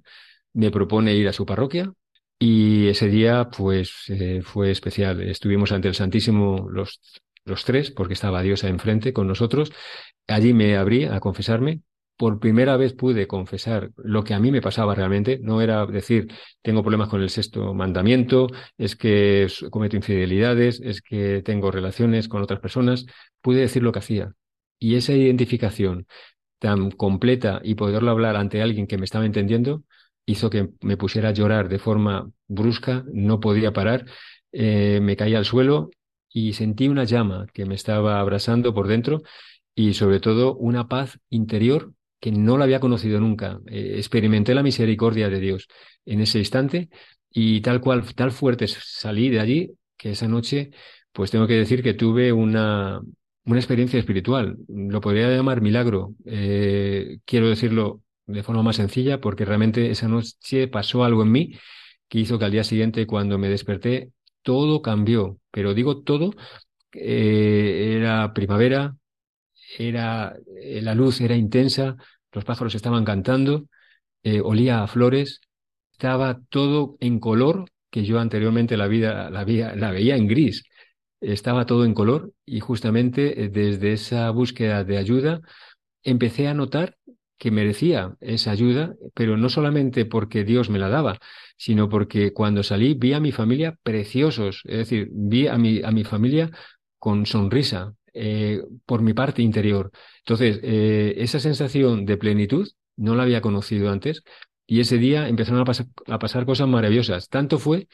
me propone ir a su parroquia y ese día pues eh, fue especial. Estuvimos ante el Santísimo los, los tres porque estaba Diosa enfrente con nosotros. Allí me abrí a confesarme. Por primera vez pude confesar lo que a mí me pasaba realmente. No era decir, tengo problemas con el sexto mandamiento, es que cometo infidelidades, es que tengo relaciones con otras personas. Pude decir lo que hacía. Y esa identificación tan completa y poderlo hablar ante alguien que me estaba entendiendo, hizo que me pusiera a llorar de forma brusca, no podía parar, eh, me caí al suelo y sentí una llama que me estaba abrasando por dentro y sobre todo una paz interior que no la había conocido nunca. Eh, experimenté la misericordia de Dios en ese instante y tal cual, tal fuerte salí de allí que esa noche, pues tengo que decir que tuve una, una experiencia espiritual. Lo podría llamar milagro. Eh, quiero decirlo de forma más sencilla, porque realmente esa noche pasó algo en mí que hizo que al día siguiente, cuando me desperté, todo cambió. Pero digo todo, eh, era primavera, era, eh, la luz era intensa, los pájaros estaban cantando, eh, olía a flores, estaba todo en color que yo anteriormente la vida la, la veía en gris. Estaba todo en color y justamente desde esa búsqueda de ayuda empecé a notar que merecía esa ayuda, pero no solamente porque Dios me la daba, sino porque cuando salí vi a mi familia preciosos, es decir, vi a mi, a mi familia con sonrisa eh, por mi parte interior. Entonces, eh, esa sensación de plenitud no la había conocido antes y ese día empezaron a, a pasar cosas maravillosas. Tanto fue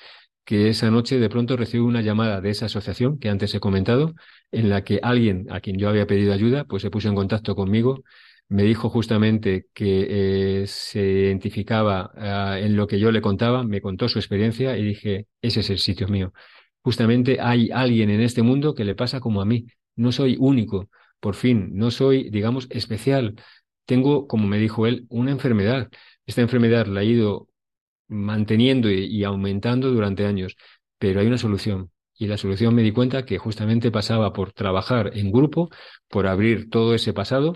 que esa noche de pronto recibí una llamada de esa asociación que antes he comentado, en la que alguien a quien yo había pedido ayuda, pues se puso en contacto conmigo me dijo justamente que eh, se identificaba ah, en lo que yo le contaba, me contó su experiencia y dije, ese es el sitio mío. Justamente hay alguien en este mundo que le pasa como a mí. No soy único, por fin, no soy, digamos, especial. Tengo, como me dijo él, una enfermedad. Esta enfermedad la he ido manteniendo y aumentando durante años, pero hay una solución. Y la solución me di cuenta que justamente pasaba por trabajar en grupo, por abrir todo ese pasado,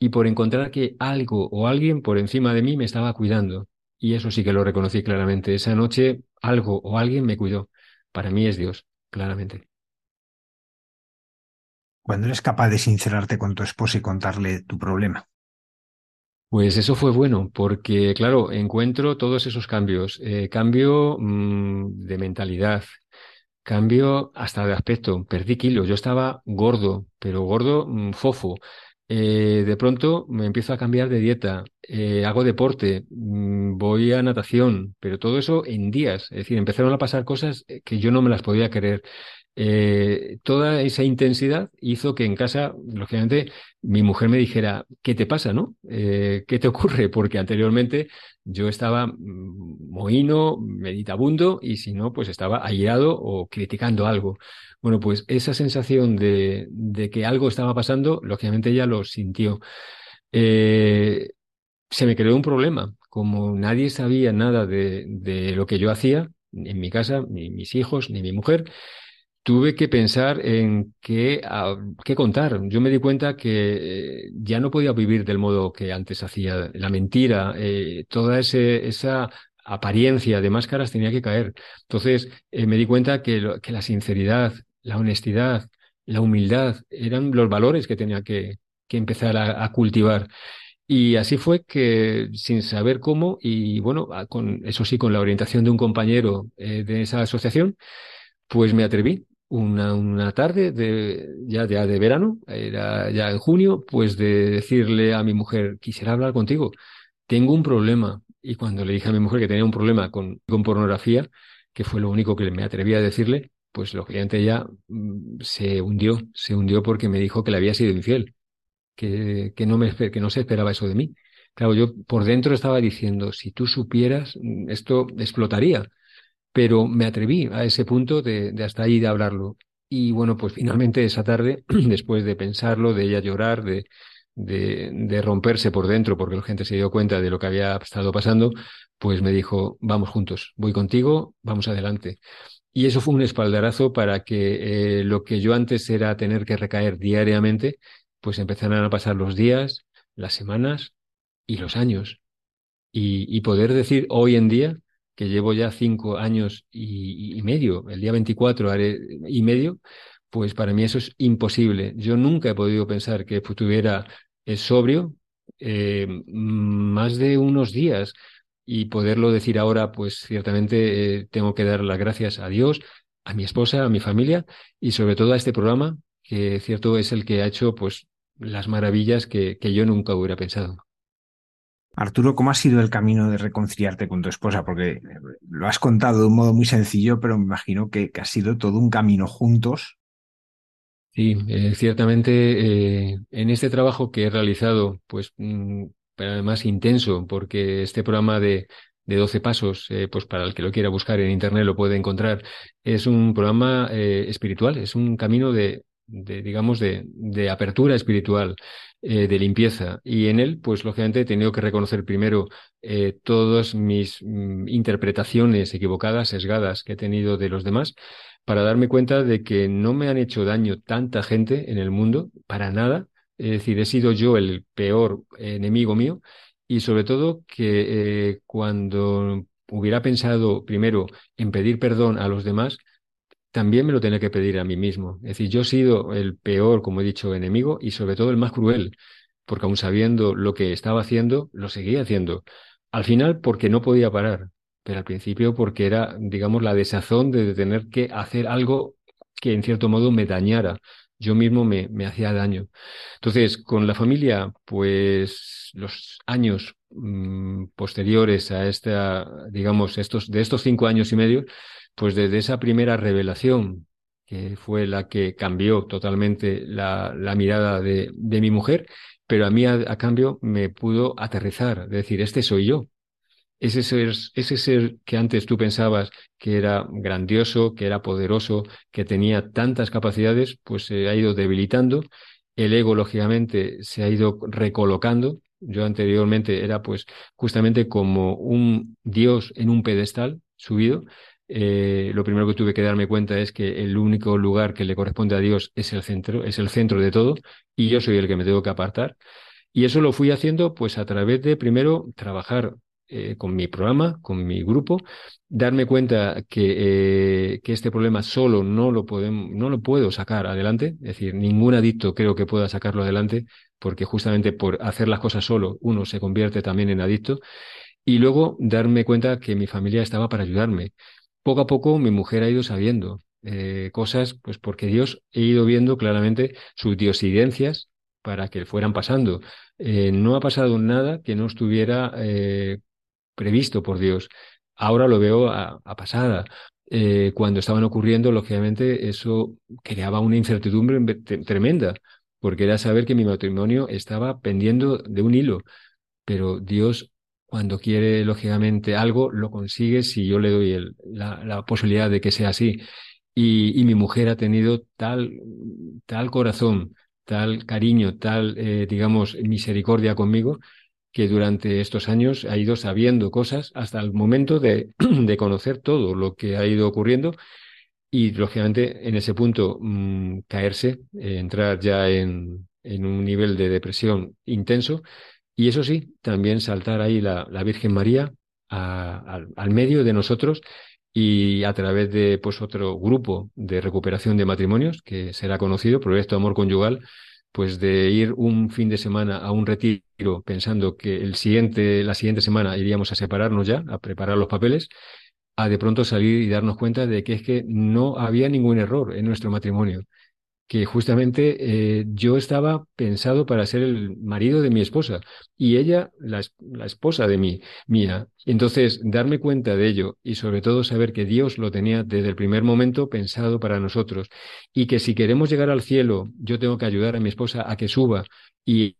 y por encontrar que algo o alguien por encima de mí me estaba cuidando. Y eso sí que lo reconocí claramente. Esa noche algo o alguien me cuidó. Para mí es Dios, claramente. ¿Cuándo eres capaz de sincerarte con tu esposa y contarle tu problema? Pues eso fue bueno, porque claro, encuentro todos esos cambios. Eh, cambio mm, de mentalidad, cambio hasta de aspecto. Perdí kilos, yo estaba gordo, pero gordo mm, fofo. Eh, de pronto me empiezo a cambiar de dieta, eh, hago deporte, mm, voy a natación, pero todo eso en días. Es decir, empezaron a pasar cosas eh, que yo no me las podía creer. Toda esa intensidad hizo que en casa, lógicamente, mi mujer me dijera, ¿qué te pasa, no? ¿Qué te ocurre? Porque anteriormente yo estaba mm, mohino, meditabundo, y si no, pues estaba airado o criticando algo. Bueno, pues esa sensación de, que algo estaba pasando, lógicamente ella lo sintió. Eh, se me creó un problema. Como nadie sabía nada de, lo que yo hacía en mi casa, ni mis hijos, ni mi mujer, tuve que pensar en qué, qué contar. Yo me di cuenta que eh, ya no podía vivir del modo que antes hacía. La mentira, eh, toda ese, esa apariencia de máscaras tenía que caer. Entonces me di cuenta que, que la sinceridad, la honestidad, la humildad, eran los valores que tenía que, empezar a, cultivar. Y así fue que, sin saber cómo, y bueno, con, eso sí, con la orientación de un compañero eh, de esa asociación, pues me atreví una, una tarde de, ya, de verano, era ya en junio, pues de decirle a mi mujer, quisiera hablar contigo, tengo un problema. Y cuando le dije a mi mujer que tenía un problema con, con pornografía, que fue lo único que me atreví a decirle, pues lógicamente ya mm, se hundió, se hundió porque me dijo que le había sido infiel, que, que, no, me, que no se esperaba eso de mí. Claro, yo por dentro estaba diciendo, si tú supieras, mm, esto explotaría, pero me atreví a ese punto de, hasta ahí de hablarlo. Y bueno, pues finalmente esa tarde, después de pensarlo, de ella llorar, de, de, de, romperse por dentro, porque la gente se dio cuenta de lo que había estado pasando, pues me dijo, vamos juntos, voy contigo, vamos adelante. Y eso fue un espaldarazo para que eh, lo que yo antes era tener que recaer diariamente, pues empezaran a pasar los días, las semanas y los años. Y, poder decir hoy en día, que llevo ya cinco años y, medio, el día 24 haré y medio, pues para mí eso es imposible. Yo nunca he podido pensar que estuviera eh, sobrio eh, más de unos días y poderlo decir ahora, pues ciertamente eh, tengo que dar las gracias a Dios, a mi esposa, a mi familia y sobre todo a este programa, que cierto es el que ha hecho pues las maravillas que yo nunca hubiera pensado. Arturo, ¿cómo ha sido el camino de reconciliarte con tu esposa? Porque eh, lo has contado de un modo muy sencillo, pero me imagino que, ha sido todo un camino juntos. Sí, eh, ciertamente en este trabajo que he realizado, pues mm, pero además intenso, porque este programa de, de 12 pasos, eh, pues para el que lo quiera buscar en internet lo puede encontrar, es un programa eh, espiritual, es un camino de, de digamos, de, de, apertura espiritual, eh, de limpieza. Y en él, pues lógicamente he tenido que reconocer primero todas mis mm, interpretaciones equivocadas, sesgadas que he tenido de los demás, para darme cuenta de que no me han hecho daño tanta gente en el mundo, para nada, es decir, he sido yo el peor enemigo mío y sobre todo que eh, cuando hubiera pensado primero en pedir perdón a los demás, también me lo tenía que pedir a mí mismo. Es decir, yo he sido el peor, como he dicho, enemigo y sobre todo el más cruel, porque aún sabiendo lo que estaba haciendo, lo seguía haciendo. Al final porque no podía parar, pero al principio porque era, digamos, la desazón de tener que hacer algo que en cierto modo me dañara. Yo mismo me, me hacía daño. Entonces, con la familia, pues los años mm, posteriores a esta, digamos, estos, de estos cinco años y medio, pues desde esa primera revelación, que fue la que cambió totalmente la, mirada de, mi mujer, pero a mí a, cambio me pudo aterrizar, decir, este soy yo. Ese ser, ese ser que antes tú pensabas que era grandioso, que era poderoso, que tenía tantas capacidades, pues se ha ido debilitando. El ego, lógicamente, se ha ido recolocando. Yo anteriormente era pues justamente como un dios en un pedestal subido, eh, lo primero que tuve que darme cuenta es que el único lugar que le corresponde a Dios es el centro, es el centro de todo, y yo soy el que me tengo que apartar. Y eso lo fui haciendo pues a través de primero trabajar eh, con mi programa, con mi grupo, darme cuenta que, eh, este problema solo no lo, no lo puedo sacar adelante, es decir, ningún adicto creo que pueda sacarlo adelante, porque justamente por hacer las cosas solo uno se convierte también en adicto. Y luego darme cuenta que mi familia estaba para ayudarme poco a poco mi mujer ha ido sabiendo eh, cosas, pues porque Dios he ido viendo claramente sus diosidencias para que fueran pasando. Eh, no ha pasado nada que no estuviera eh, previsto por Dios. Ahora lo veo a, a pasada. cuando estaban ocurriendo, lógicamente, eso creaba una incertidumbre tremenda, porque era saber que mi matrimonio estaba pendiendo de un hilo, pero Dios cuando quiere, lógicamente, algo, lo consigue si yo le doy la, posibilidad de que sea así. Y, mi mujer ha tenido tal, tal corazón, tal cariño, tal, eh, digamos, misericordia conmigo, que durante estos años ha ido sabiendo cosas hasta el momento de, de conocer todo lo que ha ido ocurriendo y, lógicamente, en ese punto mmm, caerse, eh, entrar ya en, en un nivel de depresión intenso y eso sí, también saltar ahí la, Virgen María al medio de nosotros y a través de pues otro grupo de recuperación de matrimonios que será conocido, Proyecto Amor Conyugal, pues de ir un fin de semana a un retiro pensando que el siguiente, la siguiente semana iríamos a separarnos ya, a preparar los papeles, a de pronto salir y darnos cuenta de que es que no había ningún error en nuestro matrimonio, que justamente eh, yo estaba pensado para ser el marido de mi esposa y ella la, la, esposa de mí, mía. Entonces, darme cuenta de ello y sobre todo saber que Dios lo tenía desde el primer momento pensado para nosotros y que si queremos llegar al cielo, yo tengo que ayudar a mi esposa a que suba y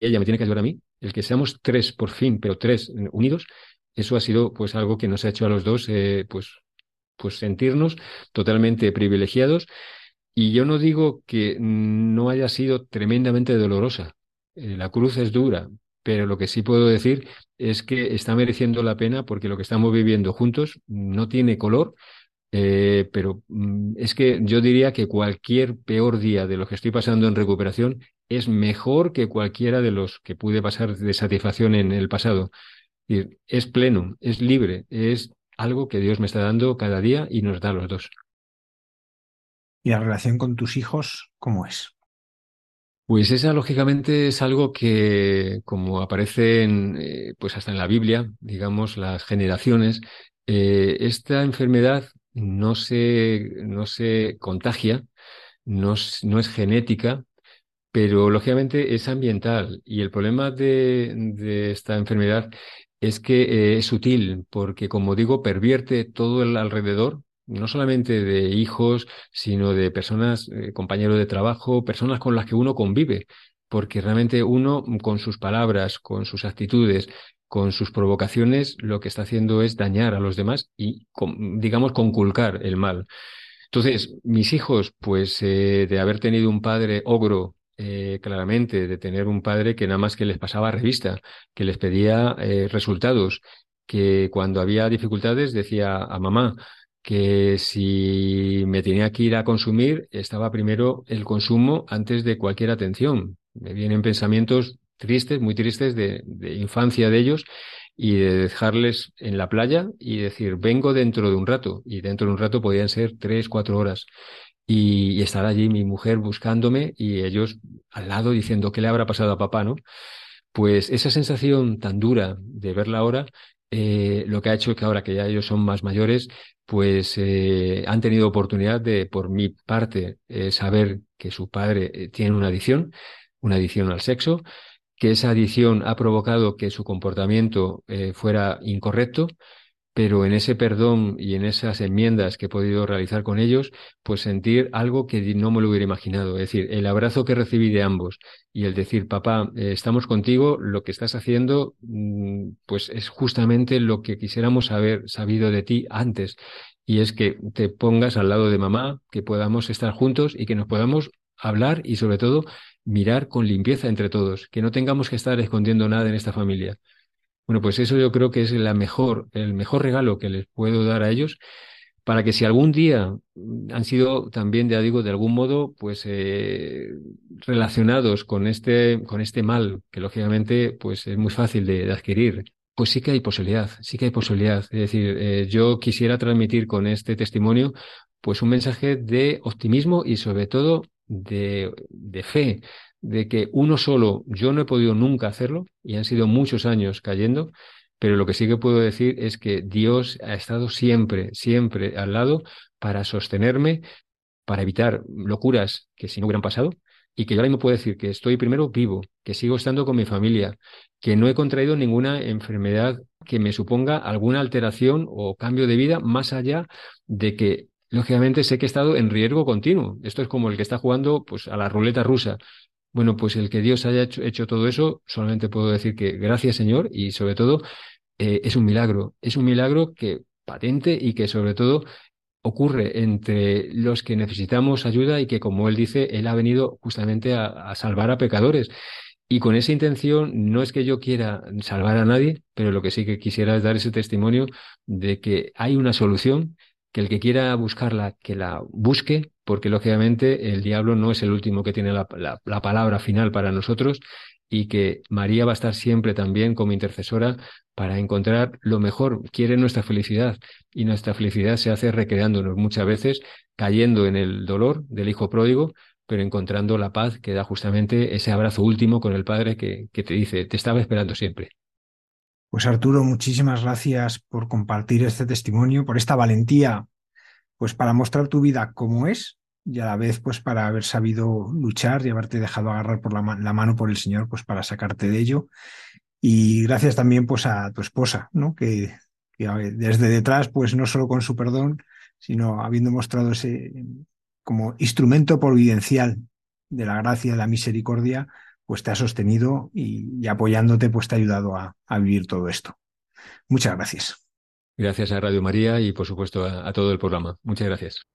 ella me tiene que ayudar a mí, el que seamos tres por fin, pero tres unidos, eso ha sido pues algo que nos ha hecho a los dos eh, pues, pues sentirnos totalmente privilegiados y yo no digo que no haya sido tremendamente dolorosa. Eh, la cruz es dura, pero lo que sí puedo decir es que está mereciendo la pena porque lo que estamos viviendo juntos no tiene color, eh, pero mm, es que yo diría que cualquier peor día de los que estoy pasando en recuperación es mejor que cualquiera de los que pude pasar de satisfacción en el pasado. Es pleno, es libre, es algo que Dios me está dando cada día y nos da los dos. ¿Y la relación con tus hijos cómo es? Pues esa lógicamente es algo que, como aparece en, eh, pues hasta en la Biblia, digamos, las generaciones, eh, esta enfermedad no se, no se contagia, no, no es genética, pero lógicamente es ambiental. Y el problema de, de esta enfermedad es que eh, es sutil, porque como digo, pervierte todo el alrededor, no solamente de hijos, sino de personas, eh, compañeros de trabajo, personas con las que uno convive, porque realmente uno con sus palabras, con sus actitudes, con sus provocaciones, lo que está haciendo es dañar a los demás y, digamos, conculcar el mal. Entonces, mis hijos, pues eh, de haber tenido un padre ogro, eh, claramente, de tener un padre que nada más que les pasaba revista, que les pedía resultados, que cuando había dificultades decía a mamá, que si me tenía que ir a consumir, estaba primero el consumo antes de cualquier atención. Me vienen pensamientos tristes, muy tristes de, de, infancia de ellos y de dejarles en la playa y decir, vengo dentro de un rato. Y dentro de un rato podían ser tres, cuatro horas. Y, estar allí mi mujer buscándome y ellos al lado diciendo qué le habrá pasado a papá, ¿no? Pues esa sensación tan dura de verla ahora, eh, lo que ha hecho es que ahora que ya ellos son más mayores, pues eh, han tenido oportunidad de, por mi parte, eh, saber que su padre tiene una adicción, una adicción al sexo, que esa adicción ha provocado que su comportamiento fuera incorrecto, pero en ese perdón y en esas enmiendas que he podido realizar con ellos, pues sentir algo que no me lo hubiera imaginado. Es decir, el abrazo que recibí de ambos y el decir, papá, eh, estamos contigo, lo que estás haciendo, mm, pues es justamente lo que quisiéramos haber sabido de ti antes. Y es que te pongas al lado de mamá, que podamos estar juntos y que nos podamos hablar y sobre todo mirar con limpieza entre todos, que no tengamos que estar escondiendo nada en esta familia. Bueno, pues eso yo creo que es la mejor, el mejor regalo que les puedo dar a ellos para que si algún día han sido también, ya digo, de algún modo, pues eh, relacionados con este, con este mal, que lógicamente pues es muy fácil de, adquirir, pues sí que hay posibilidad, sí que hay posibilidad. Es decir, eh, yo quisiera transmitir con este testimonio pues un mensaje de optimismo y sobre todo de, de fe, de que uno solo, yo no he podido nunca hacerlo y han sido muchos años cayendo, pero lo que sí que puedo decir es que Dios ha estado siempre, siempre al lado para sostenerme, para evitar locuras que si no hubieran pasado y que yo ahora mismo puedo decir que estoy primero vivo, que sigo estando con mi familia, que no he contraído ninguna enfermedad que me suponga alguna alteración o cambio de vida más allá de que lógicamente sé que he estado en riesgo continuo. Esto es como el que está jugando pues a la ruleta rusa. Bueno, pues el que Dios haya hecho, todo eso, solamente puedo decir que gracias Señor y sobre todo eh, es un milagro, es un milagro que patente y que sobre todo ocurre entre los que necesitamos ayuda y que como él dice, él ha venido justamente a, salvar a pecadores. Y con esa intención no es que yo quiera salvar a nadie, pero lo que sí que quisiera es dar ese testimonio de que hay una solución, que el que quiera buscarla, que la busque, porque lógicamente el diablo no es el último que tiene la, palabra final para nosotros y que María va a estar siempre también como intercesora para encontrar lo mejor, quiere nuestra felicidad y nuestra felicidad se hace recreándonos muchas veces, cayendo en el dolor del hijo pródigo, pero encontrando la paz que da justamente ese abrazo último con el Padre que, que te dice, te estaba esperando siempre. Pues Arturo, muchísimas gracias por compartir este testimonio, por esta valentía, pues para mostrar tu vida como es y a la vez pues para haber sabido luchar y haberte dejado agarrar por la, mano por el Señor pues para sacarte de ello. Y gracias también pues a tu esposa, ¿no? Que, desde detrás pues no solo con su perdón, sino habiendo mostrado ese como instrumento providencial de la gracia, de la misericordia, pues te ha sostenido y, apoyándote pues te ha ayudado a, vivir todo esto. Muchas gracias. Gracias a Radio María y por supuesto a todo el programa. Muchas gracias.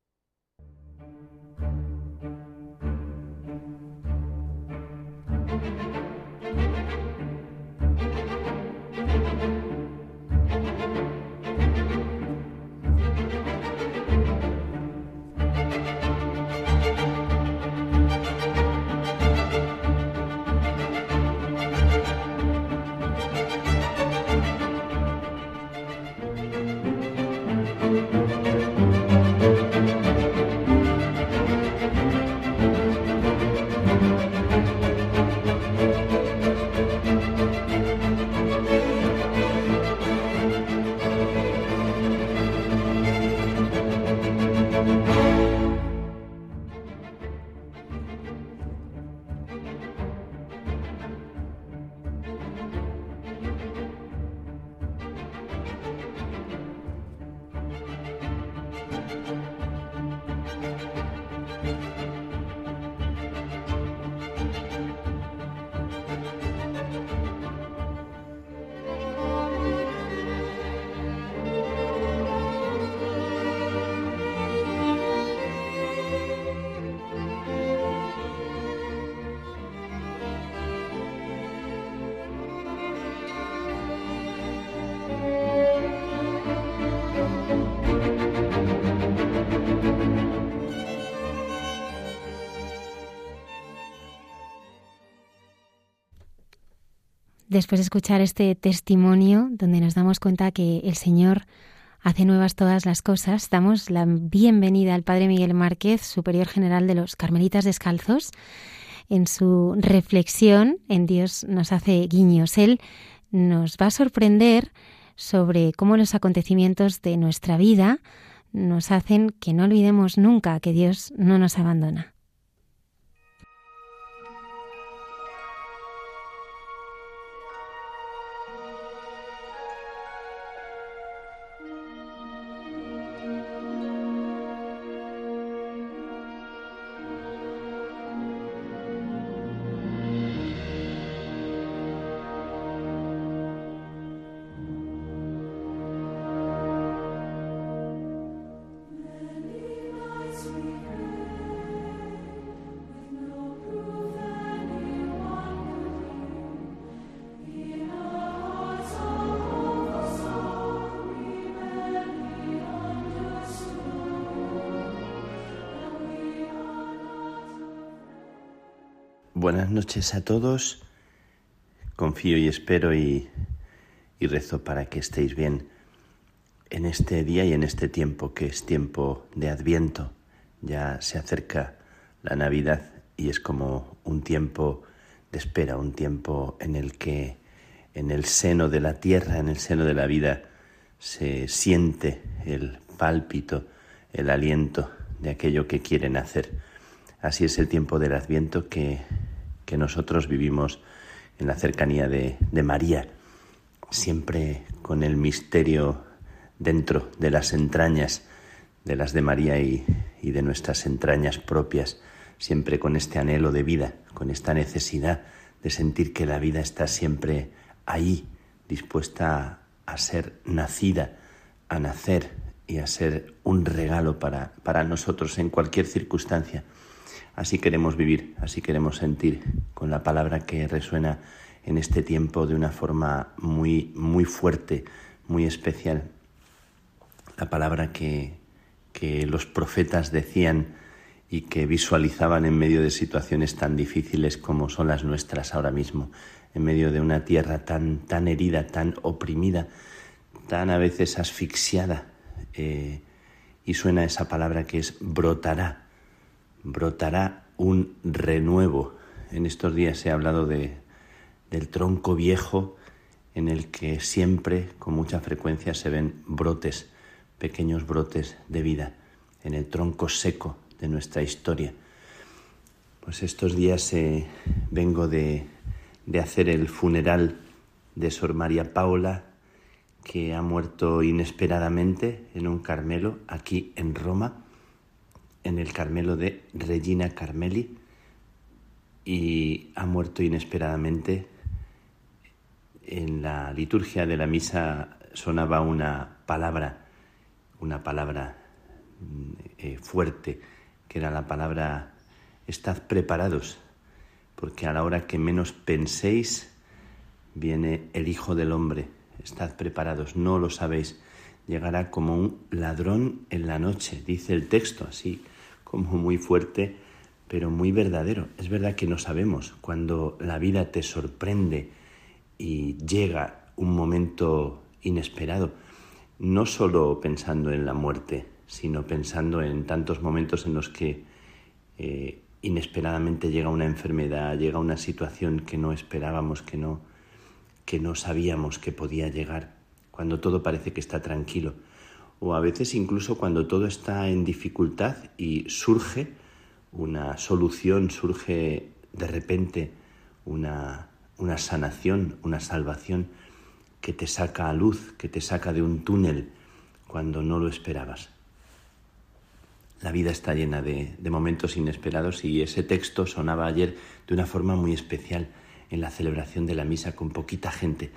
Después de escuchar este testimonio donde nos damos cuenta que el Señor hace nuevas todas las cosas, damos la bienvenida al Padre Miguel Márquez, Superior General de los Carmelitas Descalzos, en su reflexión, en Dios nos hace guiños. Él nos va a sorprender sobre cómo los acontecimientos de nuestra vida nos hacen que no olvidemos nunca que Dios no nos abandona. Buenas noches a todos. Confío y espero y, rezo para que estéis bien en este día y en este tiempo que es tiempo de Adviento. Ya se acerca la Navidad y es como un tiempo de espera, un tiempo en el que en el seno de la tierra, en el seno de la vida, se siente el pálpito, el aliento de aquello que quieren hacer. Así es el tiempo del Adviento que que nosotros vivimos en la cercanía de, María, siempre con el misterio dentro de las entrañas de las de María y, de nuestras entrañas propias, siempre con este anhelo de vida, con esta necesidad de sentir que la vida está siempre ahí, dispuesta a, ser nacida, a nacer y a ser un regalo para, para nosotros en cualquier circunstancia. Así queremos vivir, así queremos sentir, con la palabra que resuena en este tiempo de una forma muy, muy fuerte, muy especial. La palabra que, que los profetas decían y que visualizaban en medio de situaciones tan difíciles como son las nuestras ahora mismo, en medio de una tierra tan, tan herida, tan oprimida, tan a veces asfixiada. Eh, y suena esa palabra que es brotará brotará un renuevo. En estos días se ha hablado de, del tronco viejo en el que siempre, con mucha frecuencia, se ven brotes, pequeños brotes de vida, en el tronco seco de nuestra historia. Pues estos días eh, vengo de, de hacer el funeral de Sor María Paula, que ha muerto inesperadamente en un Carmelo aquí en Roma en el Carmelo de Regina Carmeli y ha muerto inesperadamente. En la liturgia de la misa sonaba una palabra, una palabra eh, fuerte, que era la palabra estad preparados, porque a la hora que menos penséis viene el Hijo del Hombre. Estad preparados, no lo sabéis. Llegará como un ladrón en la noche, dice el texto así como muy fuerte, pero muy verdadero. Es verdad que no sabemos cuando la vida te sorprende y llega un momento inesperado, no solo pensando en la muerte, sino pensando en tantos momentos en los que eh, inesperadamente llega una enfermedad, llega una situación que no esperábamos, que no, que no sabíamos que podía llegar, cuando todo parece que está tranquilo o a veces incluso cuando todo está en dificultad y surge una solución, surge de repente una, una sanación, una salvación que te saca a luz, que te saca de un túnel cuando no lo esperabas. La vida está llena de, de, momentos inesperados y ese texto sonaba ayer de una forma muy especial en la celebración de la misa con poquita gente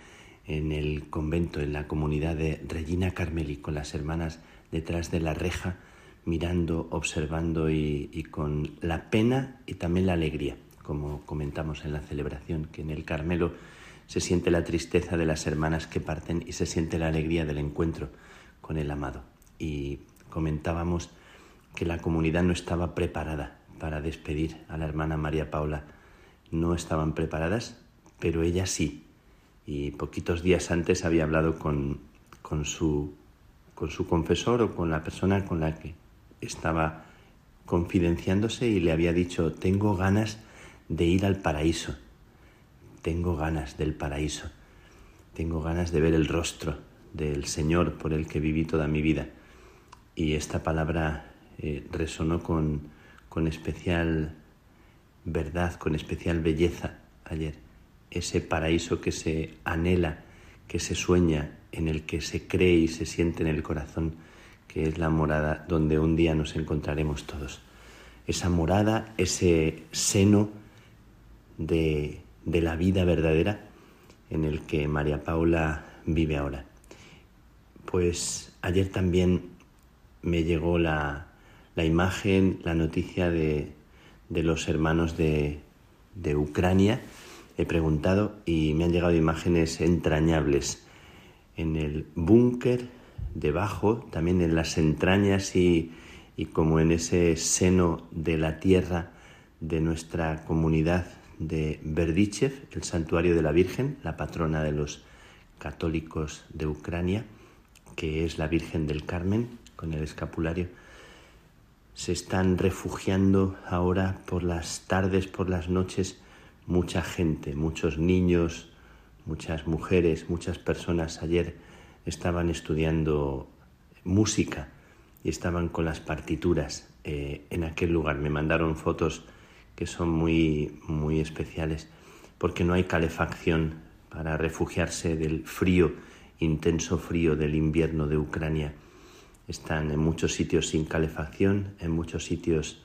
en el convento, en la comunidad de Regina Carmeli, con las hermanas detrás de la reja, mirando, observando y, con la pena y también la alegría, como comentamos en la celebración, que en el Carmelo se siente la tristeza de las hermanas que parten y se siente la alegría del encuentro con el amado. Y comentábamos que la comunidad no estaba preparada para despedir a la hermana María Paula. No estaban preparadas, pero ella sí, y poquitos días antes había hablado con, con, su, con su confesor o con la persona con la que estaba confidenciándose y le había dicho, tengo ganas de ir al paraíso. Tengo ganas del paraíso. Tengo ganas de ver el rostro del Señor por el que viví toda mi vida. Y esta palabra eh, resonó con, con especial verdad, con especial belleza ayer. Ese paraíso que se anhela, que se sueña, en el que se cree y se siente en el corazón, que es la morada donde un día nos encontraremos todos. Esa morada, ese seno de, de la vida verdadera en el que María Paula vive ahora. Pues ayer también me llegó la, la imagen, la noticia de, de los hermanos de, de, Ucrania. He preguntado y me han llegado imágenes entrañables en el búnker, debajo, también en las entrañas y, como en ese seno de la tierra de nuestra comunidad de Berdichev, el santuario de la Virgen, la patrona de los católicos de Ucrania, que es la Virgen del Carmen, con el escapulario. Se están refugiando ahora por las tardes, por las noches, mucha gente, muchos niños, muchas mujeres, muchas personas. Ayer estaban estudiando música y estaban con las partituras eh, en aquel lugar. Me mandaron fotos que son muy, muy especiales porque no hay calefacción para refugiarse del frío, intenso frío del invierno de Ucrania. Están en muchos sitios sin calefacción, en muchos sitios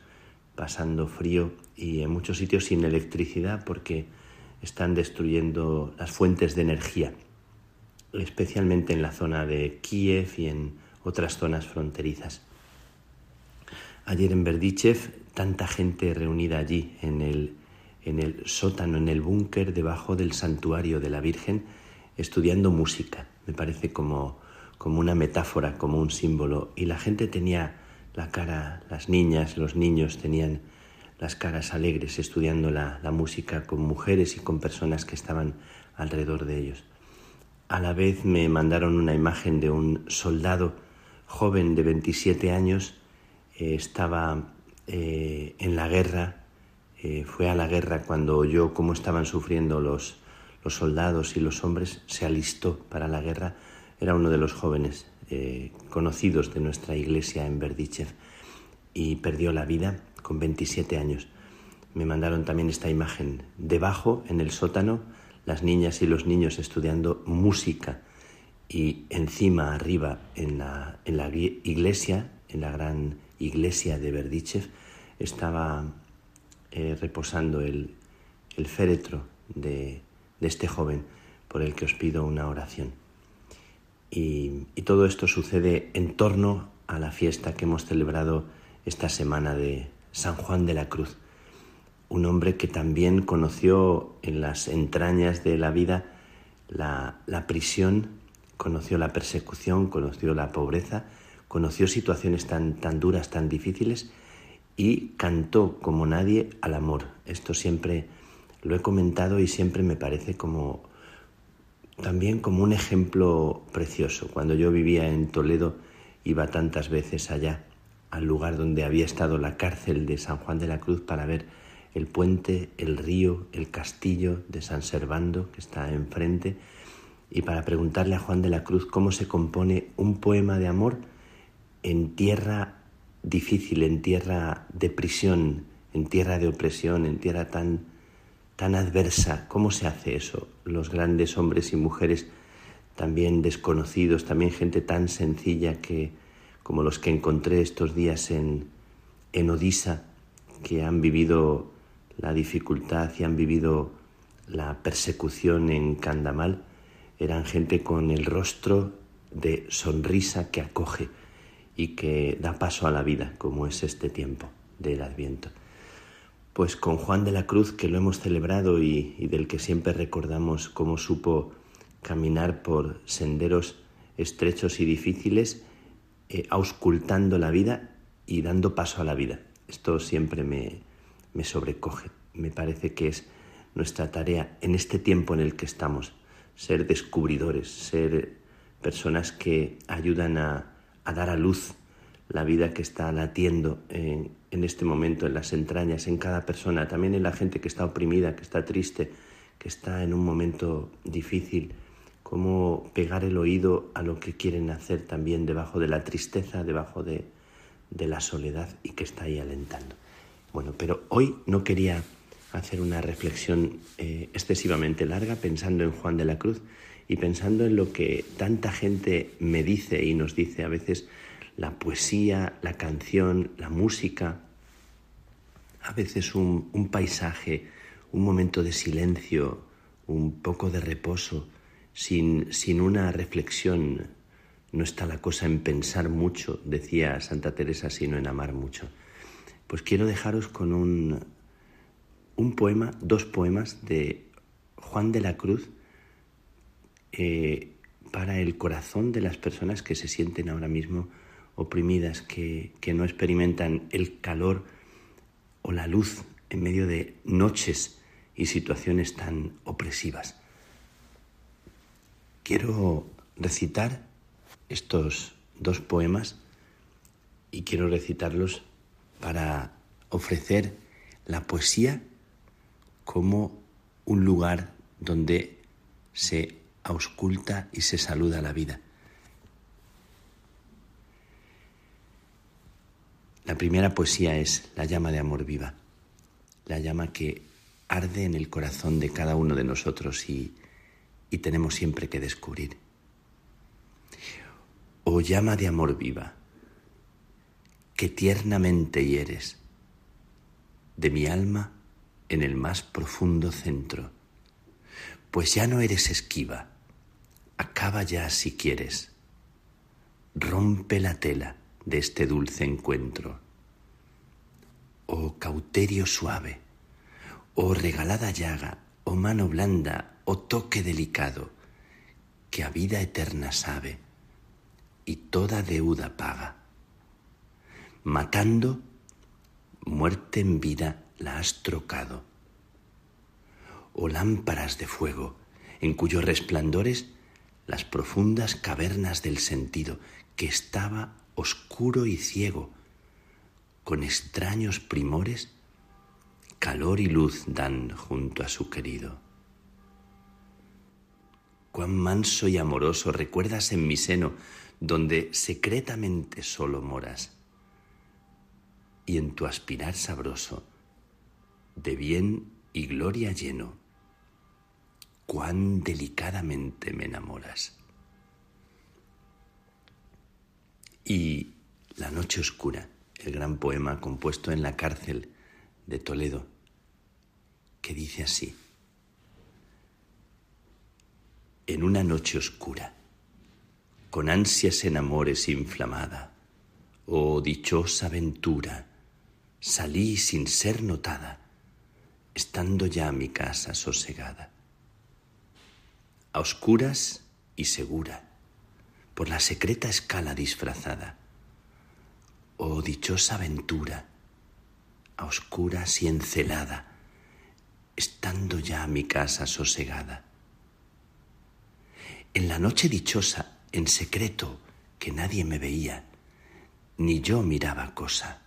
pasando frío y en muchos sitios sin electricidad porque están destruyendo las fuentes de energía, especialmente en la zona de Kiev y en otras zonas fronterizas. Ayer en Berdichev, tanta gente reunida allí en el, en el sótano, en el búnker debajo del santuario de la Virgen, estudiando música. Me parece como, como una metáfora, como un símbolo. Y la gente tenía la cara, las niñas, los niños tenían las caras alegres estudiando la, la, música con mujeres y con personas que estaban alrededor de ellos. A la vez me mandaron una imagen de un soldado joven de 27 años, eh, estaba eh, en la guerra, eh, fue a la guerra cuando oyó cómo estaban sufriendo los, los soldados y los hombres, se alistó para la guerra, era uno de los jóvenes conocidos de nuestra iglesia en Berdichev y perdió la vida con 27 años. Me mandaron también esta imagen. Debajo, en el sótano, las niñas y los niños estudiando música y encima, arriba, en la, iglesia, en la gran iglesia de Berdichev, estaba eh, reposando el, féretro de, este joven por el que os pido una oración. Y, todo esto sucede en torno a la fiesta que hemos celebrado esta semana de, San Juan de la Cruz, un hombre que también conoció en las entrañas de la vida la, prisión, conoció la persecución, conoció la pobreza, conoció situaciones tan duras, tan difíciles y cantó como nadie al amor. Esto siempre lo he comentado y siempre me parece como también como un ejemplo precioso. Cuando yo vivía en Toledo iba tantas veces allá al lugar donde había estado la cárcel de San Juan de la Cruz para ver el puente, el río, el castillo de San Servando que está enfrente y para preguntarle a Juan de la Cruz cómo se compone un poema de amor en tierra difícil, en tierra de prisión, en tierra de opresión, en tierra tan tan adversa, ¿cómo se hace eso? Los grandes hombres y mujeres también desconocidos, también gente tan sencilla que como los que encontré estos días en, en Odisa, que han vivido la dificultad y han vivido la persecución en Candamal, eran gente con el rostro de sonrisa que acoge y que da paso a la vida, como es este tiempo del Adviento. Pues con Juan de la Cruz, que lo hemos celebrado y, del que siempre recordamos cómo supo caminar por senderos estrechos y difíciles, eh, auscultando la vida y dando paso a la vida. Esto siempre me, me sobrecoge. Me parece que es nuestra tarea en este tiempo en el que estamos, ser descubridores, ser personas que ayudan a dar a luz la vida que está latiendo en, este momento en las entrañas, en cada persona, también en la gente que está oprimida, que está triste, que está en un momento difícil, cómo pegar el oído a lo que quieren hacer también debajo de la tristeza, debajo de, de la soledad y que está ahí alentando. Bueno, pero hoy no quería hacer una reflexión eh, excesivamente larga pensando en Juan de la Cruz y pensando en lo que tanta gente me dice y nos dice a veces la poesía, la canción, la música, a veces un, paisaje, un momento de silencio, un poco de reposo, sin, sin una reflexión. No está la cosa en pensar mucho, decía Santa Teresa, sino en amar mucho. Pues quiero dejaros con un, un poema, dos poemas de Juan de la Cruz eh, para el corazón de las personas que se sienten ahora mismo oprimidas, que, que no experimentan el calor o la luz en medio de noches y situaciones tan opresivas. Quiero recitar estos dos poemas y quiero recitarlos para ofrecer la poesía como un lugar donde se ausculta y se saluda la vida. La primera poesía es la llama de amor viva, la llama que arde en el corazón de cada uno de nosotros y, y tenemos siempre que descubrir. Oh llama de amor viva, que tiernamente hieres de mi alma en el más profundo centro, pues ya no eres esquiva, acaba ya si quieres, rompe la tela de este dulce encuentro. Oh cauterio suave, oh regalada llaga, oh mano blanda, oh toque delicado, que a vida eterna sabe y toda deuda paga. Matando, muerte en vida la has trocado. Oh lámparas de fuego, en cuyos resplandores las profundas cavernas del sentido, que estaba oscuro y ciego, con extraños primores, calor y luz dan junto a su querido. Cuán manso y amoroso recuerdas en mi seno, donde secretamente solo moras, y en tu aspirar sabroso, de bien y gloria lleno, cuán delicadamente me enamoras. Y La Noche Oscura, el gran poema compuesto en la cárcel de Toledo, que dice así, en una noche oscura, con ansias en amores inflamada, oh dichosa ventura, salí sin ser notada, estando ya mi casa sosegada. A oscuras y segura, por la secreta escala disfrazada. Oh dichosa aventura, a oscuras y encelada, estando ya mi casa sosegada. En la noche dichosa, en secreto, que nadie me veía, ni yo miraba cosa,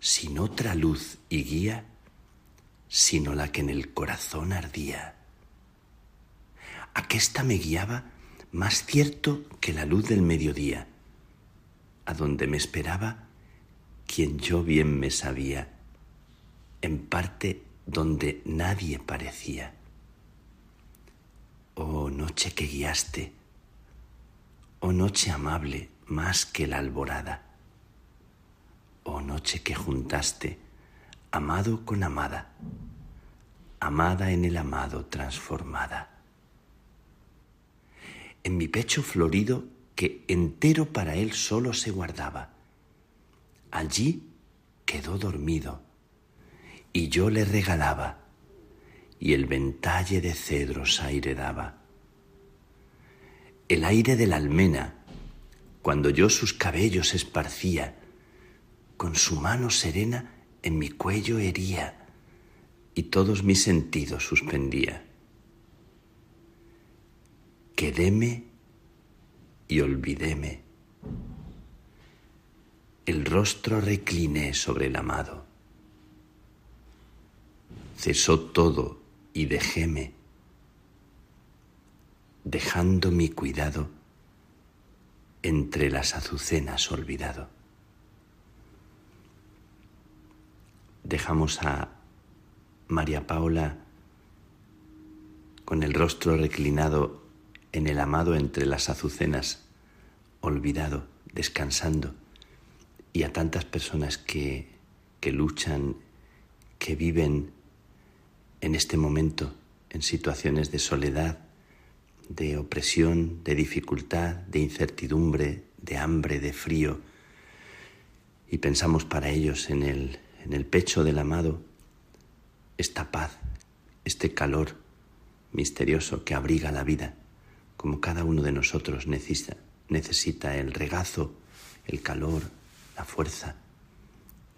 sin otra luz y guía, sino la que en el corazón ardía. Aquesta me guiaba más cierto que la luz del mediodía, a donde me esperaba quien yo bien me sabía, en parte donde nadie parecía. Oh noche que guiaste, oh noche amable más que la alborada, oh noche que juntaste amado con amada, amada en el amado transformada en mi pecho florido que entero para él solo se guardaba. Allí quedó dormido y yo le regalaba y el ventalle de cedros aire daba. El aire de la almena, cuando yo sus cabellos esparcía, con su mano serena en mi cuello hería y todos mis sentidos suspendía quedéme y olvidéme. el rostro recliné sobre el amado. Cesó todo y dejéme, dejando mi cuidado entre las azucenas olvidado. Dejamos a María Paula con el rostro reclinado en el amado entre las azucenas, olvidado, descansando, y a tantas personas que, que luchan, que viven en este momento en situaciones de soledad, de opresión, de dificultad, de incertidumbre, de hambre, de frío, y pensamos para ellos en el, en el pecho del amado esta paz, este calor misterioso que abriga la vida, como cada uno de nosotros necesita, el regazo, el calor, la fuerza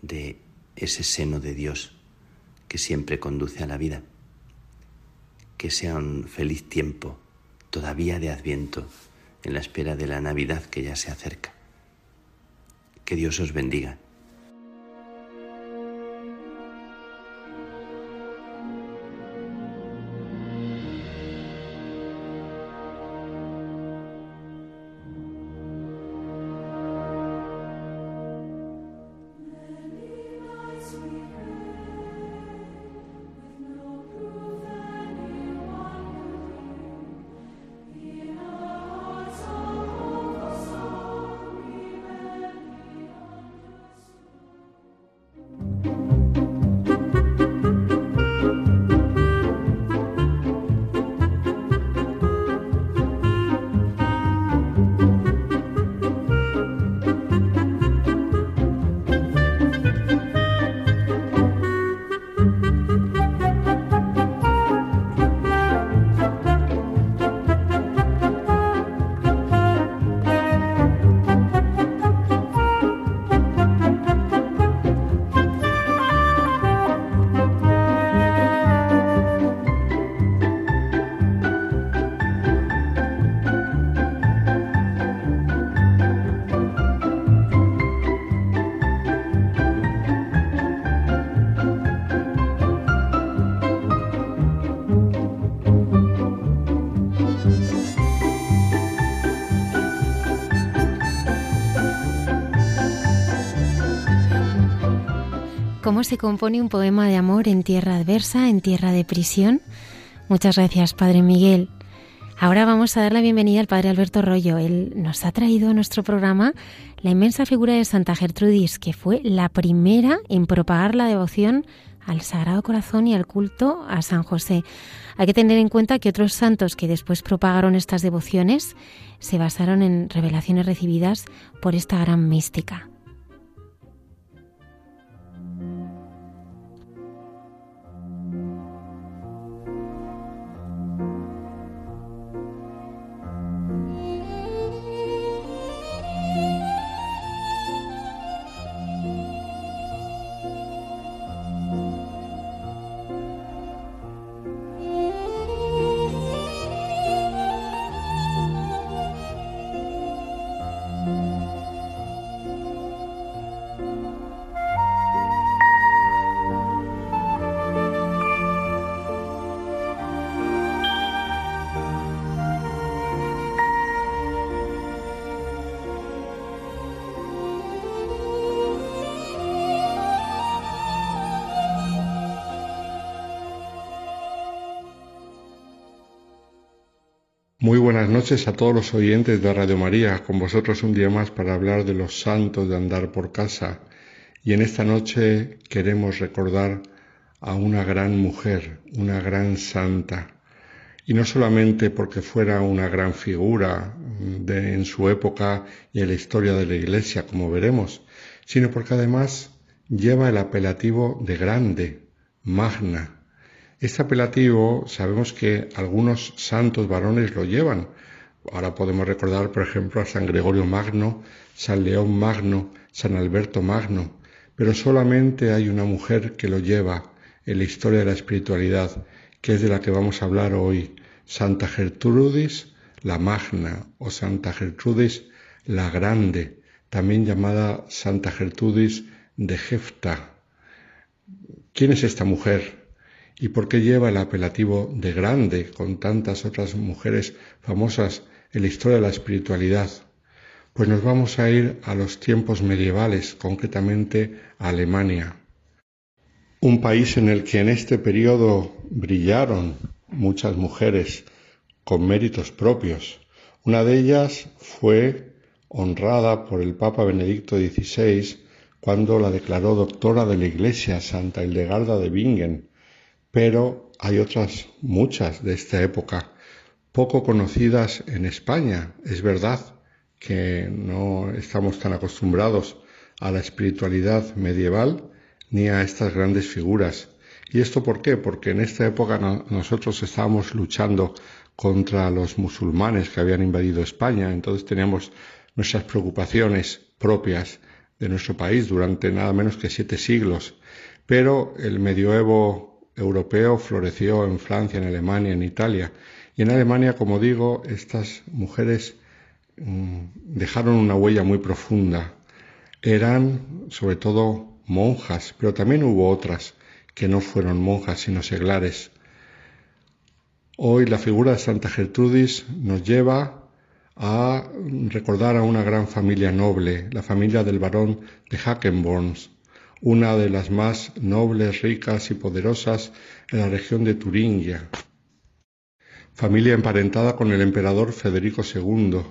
de ese seno de Dios que siempre conduce a la vida. Que sea un feliz tiempo todavía de Adviento, en la espera de la Navidad que ya se acerca. Que Dios os bendiga. Cómo se compone un poema de amor en tierra adversa, en tierra de prisión. Muchas gracias, Padre Miguel. Ahora vamos a dar la bienvenida al Padre Alberto Rollo. Él nos ha traído a nuestro programa la inmensa figura de Santa Gertrudis, que fue la primera en propagar la devoción al Sagrado Corazón y al culto a San José. Hay que tener en cuenta que otros santos que después propagaron estas devociones se basaron en revelaciones recibidas por esta gran mística. Muy buenas noches a todos los oyentes de Radio María, con vosotros un día más para hablar de los santos de andar por casa. Y en esta noche queremos recordar a una gran mujer, una gran santa. Y no solamente porque fuera una gran figura de, en su época y en la historia de la Iglesia, como veremos, sino porque además lleva el apelativo de grande, magna, este apelativo sabemos que algunos santos varones lo llevan. Ahora podemos recordar, por ejemplo, a San Gregorio Magno, San León Magno, San Alberto Magno, pero solamente hay una mujer que lo lleva en la historia de la espiritualidad, que es de la que vamos a hablar hoy, Santa Gertrudis la Magna o Santa Gertrudis la Grande, también llamada Santa Gertrudis de Jefta. ¿Quién es esta mujer? ¿Y por qué lleva el apelativo de grande con tantas otras mujeres famosas en la historia de la espiritualidad? Pues nos vamos a ir a los tiempos medievales, concretamente a Alemania. Un país en el que en este periodo brillaron muchas mujeres con méritos propios. Una de ellas fue honrada por el Papa Benedicto XVI cuando la declaró doctora de la Iglesia, Santa Hildegarda de Bingen. Pero hay otras muchas de esta época, poco conocidas en España, es verdad, que no estamos tan acostumbrados a la espiritualidad medieval ni a estas grandes figuras. ¿Y esto por qué? Porque en esta época nosotros estábamos luchando contra los musulmanes que habían invadido España, entonces teníamos nuestras preocupaciones propias de nuestro país durante nada menos que siete siglos, pero el medioevo europeo floreció en Francia, en Alemania, en Italia, y en Alemania, como digo, estas mujeres Mm, dejaron una huella muy profunda. Eran sobre todo monjas, pero también hubo otras que no fueron monjas sino seglares. Hoy la figura de Santa Gertrudis nos lleva a recordar a una gran familia noble, la familia del barón de Hackenborns, una de las más nobles, ricas y poderosas en la región de Turingia. Familia emparentada con el emperador Federico II,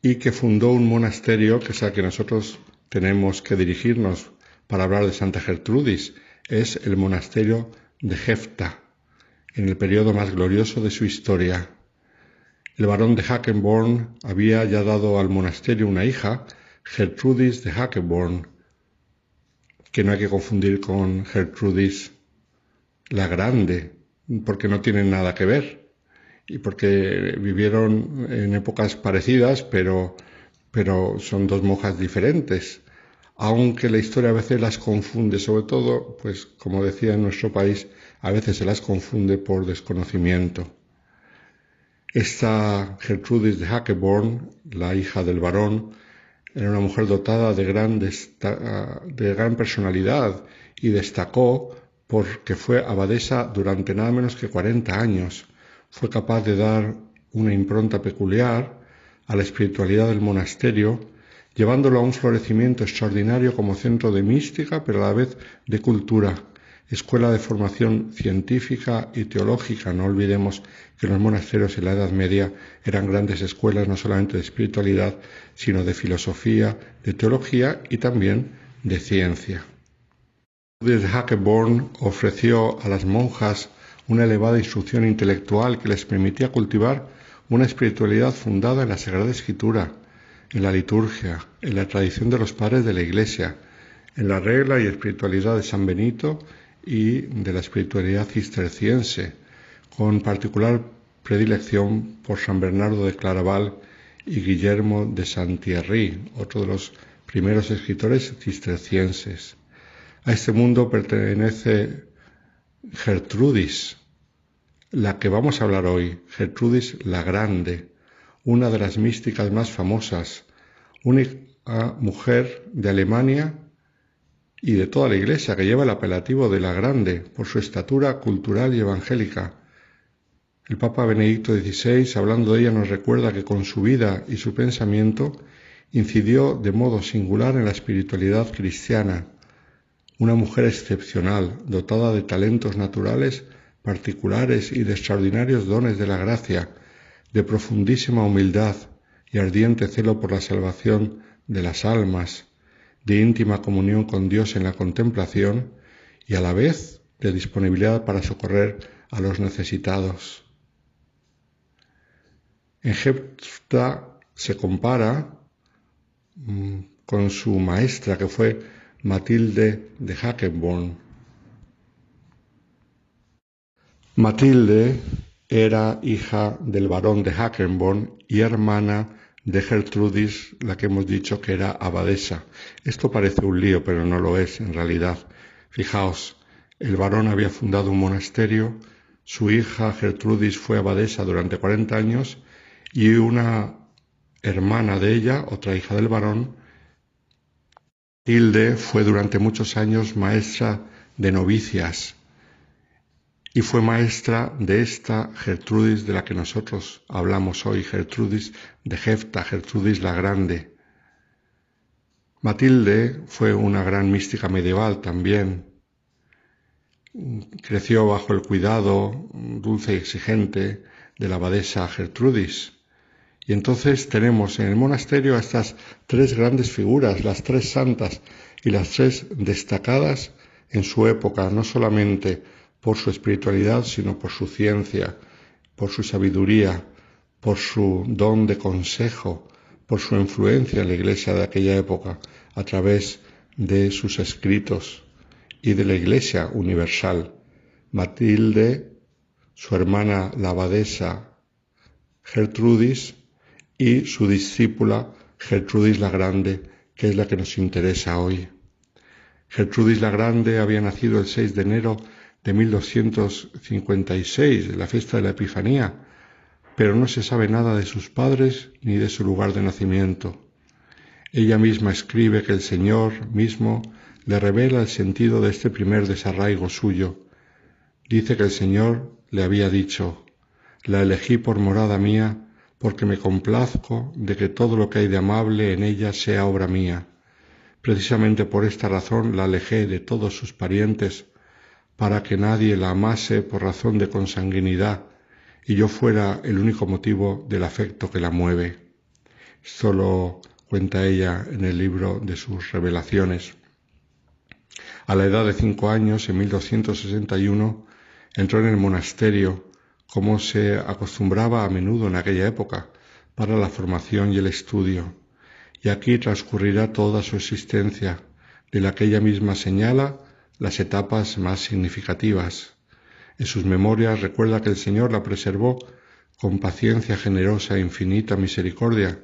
y que fundó un monasterio que es al que nosotros tenemos que dirigirnos para hablar de Santa Gertrudis. Es el monasterio de Jefta, en el periodo más glorioso de su historia. El barón de Hackenborn había ya dado al monasterio una hija, Gertrudis de Hackenborn, que no hay que confundir con Gertrudis la Grande, porque no tienen nada que ver y porque vivieron en épocas parecidas, pero, pero son dos monjas diferentes. Aunque la historia a veces las confunde, sobre todo, pues como decía en nuestro país, a veces se las confunde por desconocimiento. Esta Gertrudis de Hackeborn, la hija del varón, era una mujer dotada de gran, de gran personalidad y destacó porque fue abadesa durante nada menos que 40 años. Fue capaz de dar una impronta peculiar a la espiritualidad del monasterio, llevándolo a un florecimiento extraordinario como centro de mística, pero a la vez de cultura, escuela de formación científica y teológica. No olvidemos que los monasterios en la Edad Media eran grandes escuelas no solamente de espiritualidad, sino de filosofía, de teología y también de ciencia. Desde Hackeborn ofreció a las monjas una elevada instrucción intelectual que les permitía cultivar una espiritualidad fundada en la Sagrada Escritura, en la liturgia, en la tradición de los padres de la Iglesia, en la regla y espiritualidad de San Benito y de la espiritualidad cisterciense, con particular predilección por San Bernardo de Claraval y Guillermo de Santierri, otro de los primeros escritores cistercienses. A este mundo pertenece Gertrudis, la que vamos a hablar hoy, Gertrudis la Grande, una de las místicas más famosas, única mujer de Alemania y de toda la Iglesia que lleva el apelativo de la Grande por su estatura cultural y evangélica. El Papa Benedicto XVI, hablando de ella, nos recuerda que con su vida y su pensamiento incidió de modo singular en la espiritualidad cristiana, una mujer excepcional, dotada de talentos naturales particulares y de extraordinarios dones de la gracia, de profundísima humildad y ardiente celo por la salvación de las almas, de íntima comunión con Dios en la contemplación y a la vez de disponibilidad para socorrer a los necesitados. En Jepta se compara mm, con su maestra que fue Matilde de Hackenborn, Matilde era hija del barón de Hackenborn y hermana de Gertrudis, la que hemos dicho que era abadesa. Esto parece un lío, pero no lo es en realidad. Fijaos, el varón había fundado un monasterio, su hija Gertrudis fue abadesa durante 40 años y una hermana de ella, otra hija del varón, Hilde fue durante muchos años maestra de novicias y fue maestra de esta Gertrudis de la que nosotros hablamos hoy, Gertrudis de Jefta, Gertrudis la Grande. Matilde fue una gran mística medieval también. Creció bajo el cuidado dulce y exigente de la abadesa Gertrudis. Y entonces tenemos en el monasterio a estas tres grandes figuras, las tres santas y las tres destacadas en su época, no solamente por su espiritualidad, sino por su ciencia, por su sabiduría, por su don de consejo, por su influencia en la iglesia de aquella época a través de sus escritos y de la iglesia universal. Matilde, su hermana la abadesa Gertrudis y su discípula Gertrudis la Grande, que es la que nos interesa hoy. Gertrudis la Grande había nacido el 6 de enero de 1256, la fiesta de la Epifanía, pero no se sabe nada de sus padres ni de su lugar de nacimiento. Ella misma escribe que el Señor mismo le revela el sentido de este primer desarraigo suyo. Dice que el Señor le había dicho, la elegí por morada mía, porque me complazco de que todo lo que hay de amable en ella sea obra mía. Precisamente por esta razón la alejé de todos sus parientes, para que nadie la amase por razón de consanguinidad y yo fuera el único motivo del afecto que la mueve. Esto lo cuenta ella en el libro de sus revelaciones. A la edad de cinco años, en 1261, entró en el monasterio, como se acostumbraba a menudo en aquella época, para la formación y el estudio, y aquí transcurrirá toda su existencia, de la que ella misma señala las etapas más significativas. En sus memorias recuerda que el Señor la preservó con paciencia generosa e infinita misericordia,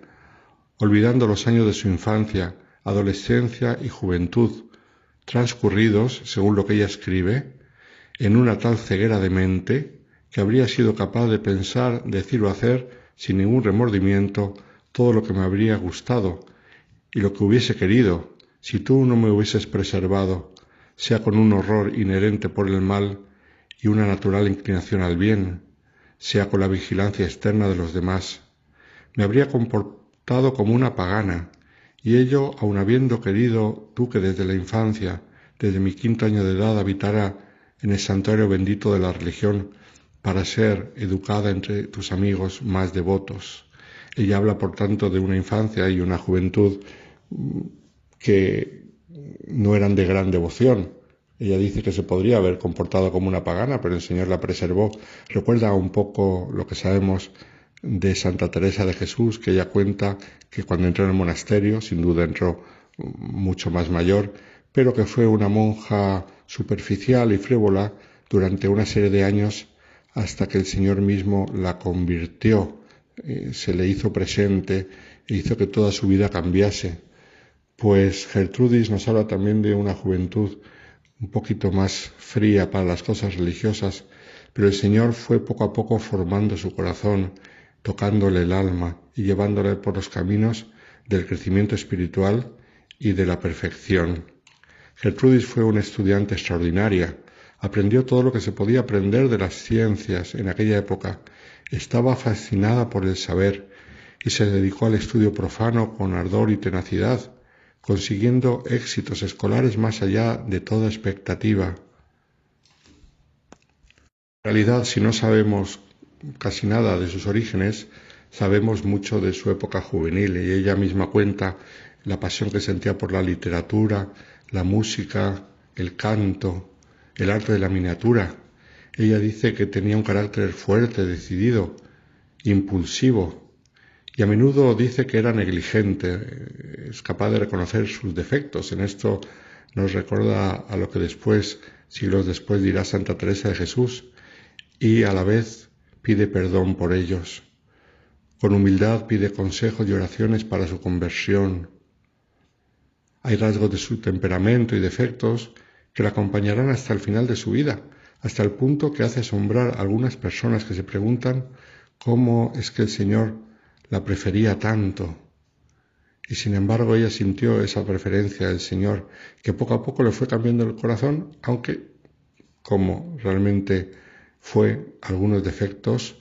olvidando los años de su infancia, adolescencia y juventud, transcurridos, según lo que ella escribe, en una tal ceguera de mente que habría sido capaz de pensar, decir o hacer sin ningún remordimiento todo lo que me habría gustado y lo que hubiese querido si tú no me hubieses preservado sea con un horror inherente por el mal y una natural inclinación al bien, sea con la vigilancia externa de los demás. Me habría comportado como una pagana, y ello aun habiendo querido tú que desde la infancia, desde mi quinto año de edad, habitara en el santuario bendito de la religión para ser educada entre tus amigos más devotos. Ella habla, por tanto, de una infancia y una juventud mm, que no eran de gran devoción. Ella dice que se podría haber comportado como una pagana, pero el Señor la preservó. Recuerda un poco lo que sabemos de Santa Teresa de Jesús, que ella cuenta que cuando entró en el monasterio, sin duda entró mucho más mayor, pero que fue una monja superficial y frívola durante una serie de años hasta que el Señor mismo la convirtió, eh, se le hizo presente e hizo que toda su vida cambiase pues Gertrudis nos habla también de una juventud un poquito más fría para las cosas religiosas, pero el Señor fue poco a poco formando su corazón, tocándole el alma y llevándole por los caminos del crecimiento espiritual y de la perfección. Gertrudis fue una estudiante extraordinaria, aprendió todo lo que se podía aprender de las ciencias en aquella época, estaba fascinada por el saber y se dedicó al estudio profano con ardor y tenacidad, consiguiendo éxitos escolares más allá de toda expectativa. En realidad, si no sabemos casi nada de sus orígenes, sabemos mucho de su época juvenil y ella misma cuenta la pasión que sentía por la literatura, la música, el canto, el arte de la miniatura. Ella dice que tenía un carácter fuerte, decidido, impulsivo, y a menudo dice que era negligente, es capaz de reconocer sus defectos. En esto nos recuerda a lo que después, siglos después, dirá Santa Teresa de Jesús y a la vez pide perdón por ellos. Con humildad pide consejos y oraciones para su conversión. Hay rasgos de su temperamento y defectos que la acompañarán hasta el final de su vida, hasta el punto que hace asombrar a algunas personas que se preguntan cómo es que el Señor la prefería tanto. Y sin embargo ella sintió esa preferencia del Señor, que poco a poco le fue cambiando el corazón, aunque como realmente fue algunos defectos,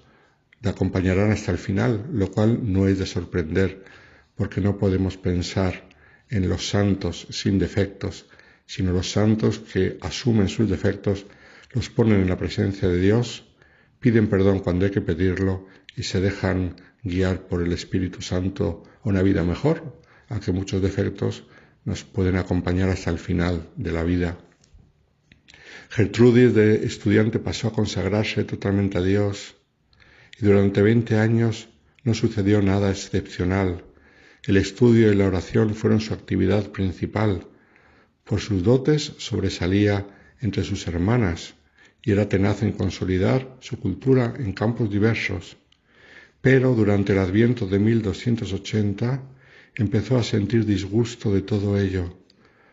le acompañarán hasta el final, lo cual no es de sorprender, porque no podemos pensar en los santos sin defectos, sino los santos que asumen sus defectos, los ponen en la presencia de Dios, piden perdón cuando hay que pedirlo y se dejan guiar por el Espíritu Santo a una vida mejor, aunque muchos defectos nos pueden acompañar hasta el final de la vida. Gertrudis de estudiante pasó a consagrarse totalmente a Dios y durante 20 años no sucedió nada excepcional. El estudio y la oración fueron su actividad principal. Por sus dotes sobresalía entre sus hermanas y era tenaz en consolidar su cultura en campos diversos. Pero durante el adviento de 1280 empezó a sentir disgusto de todo ello.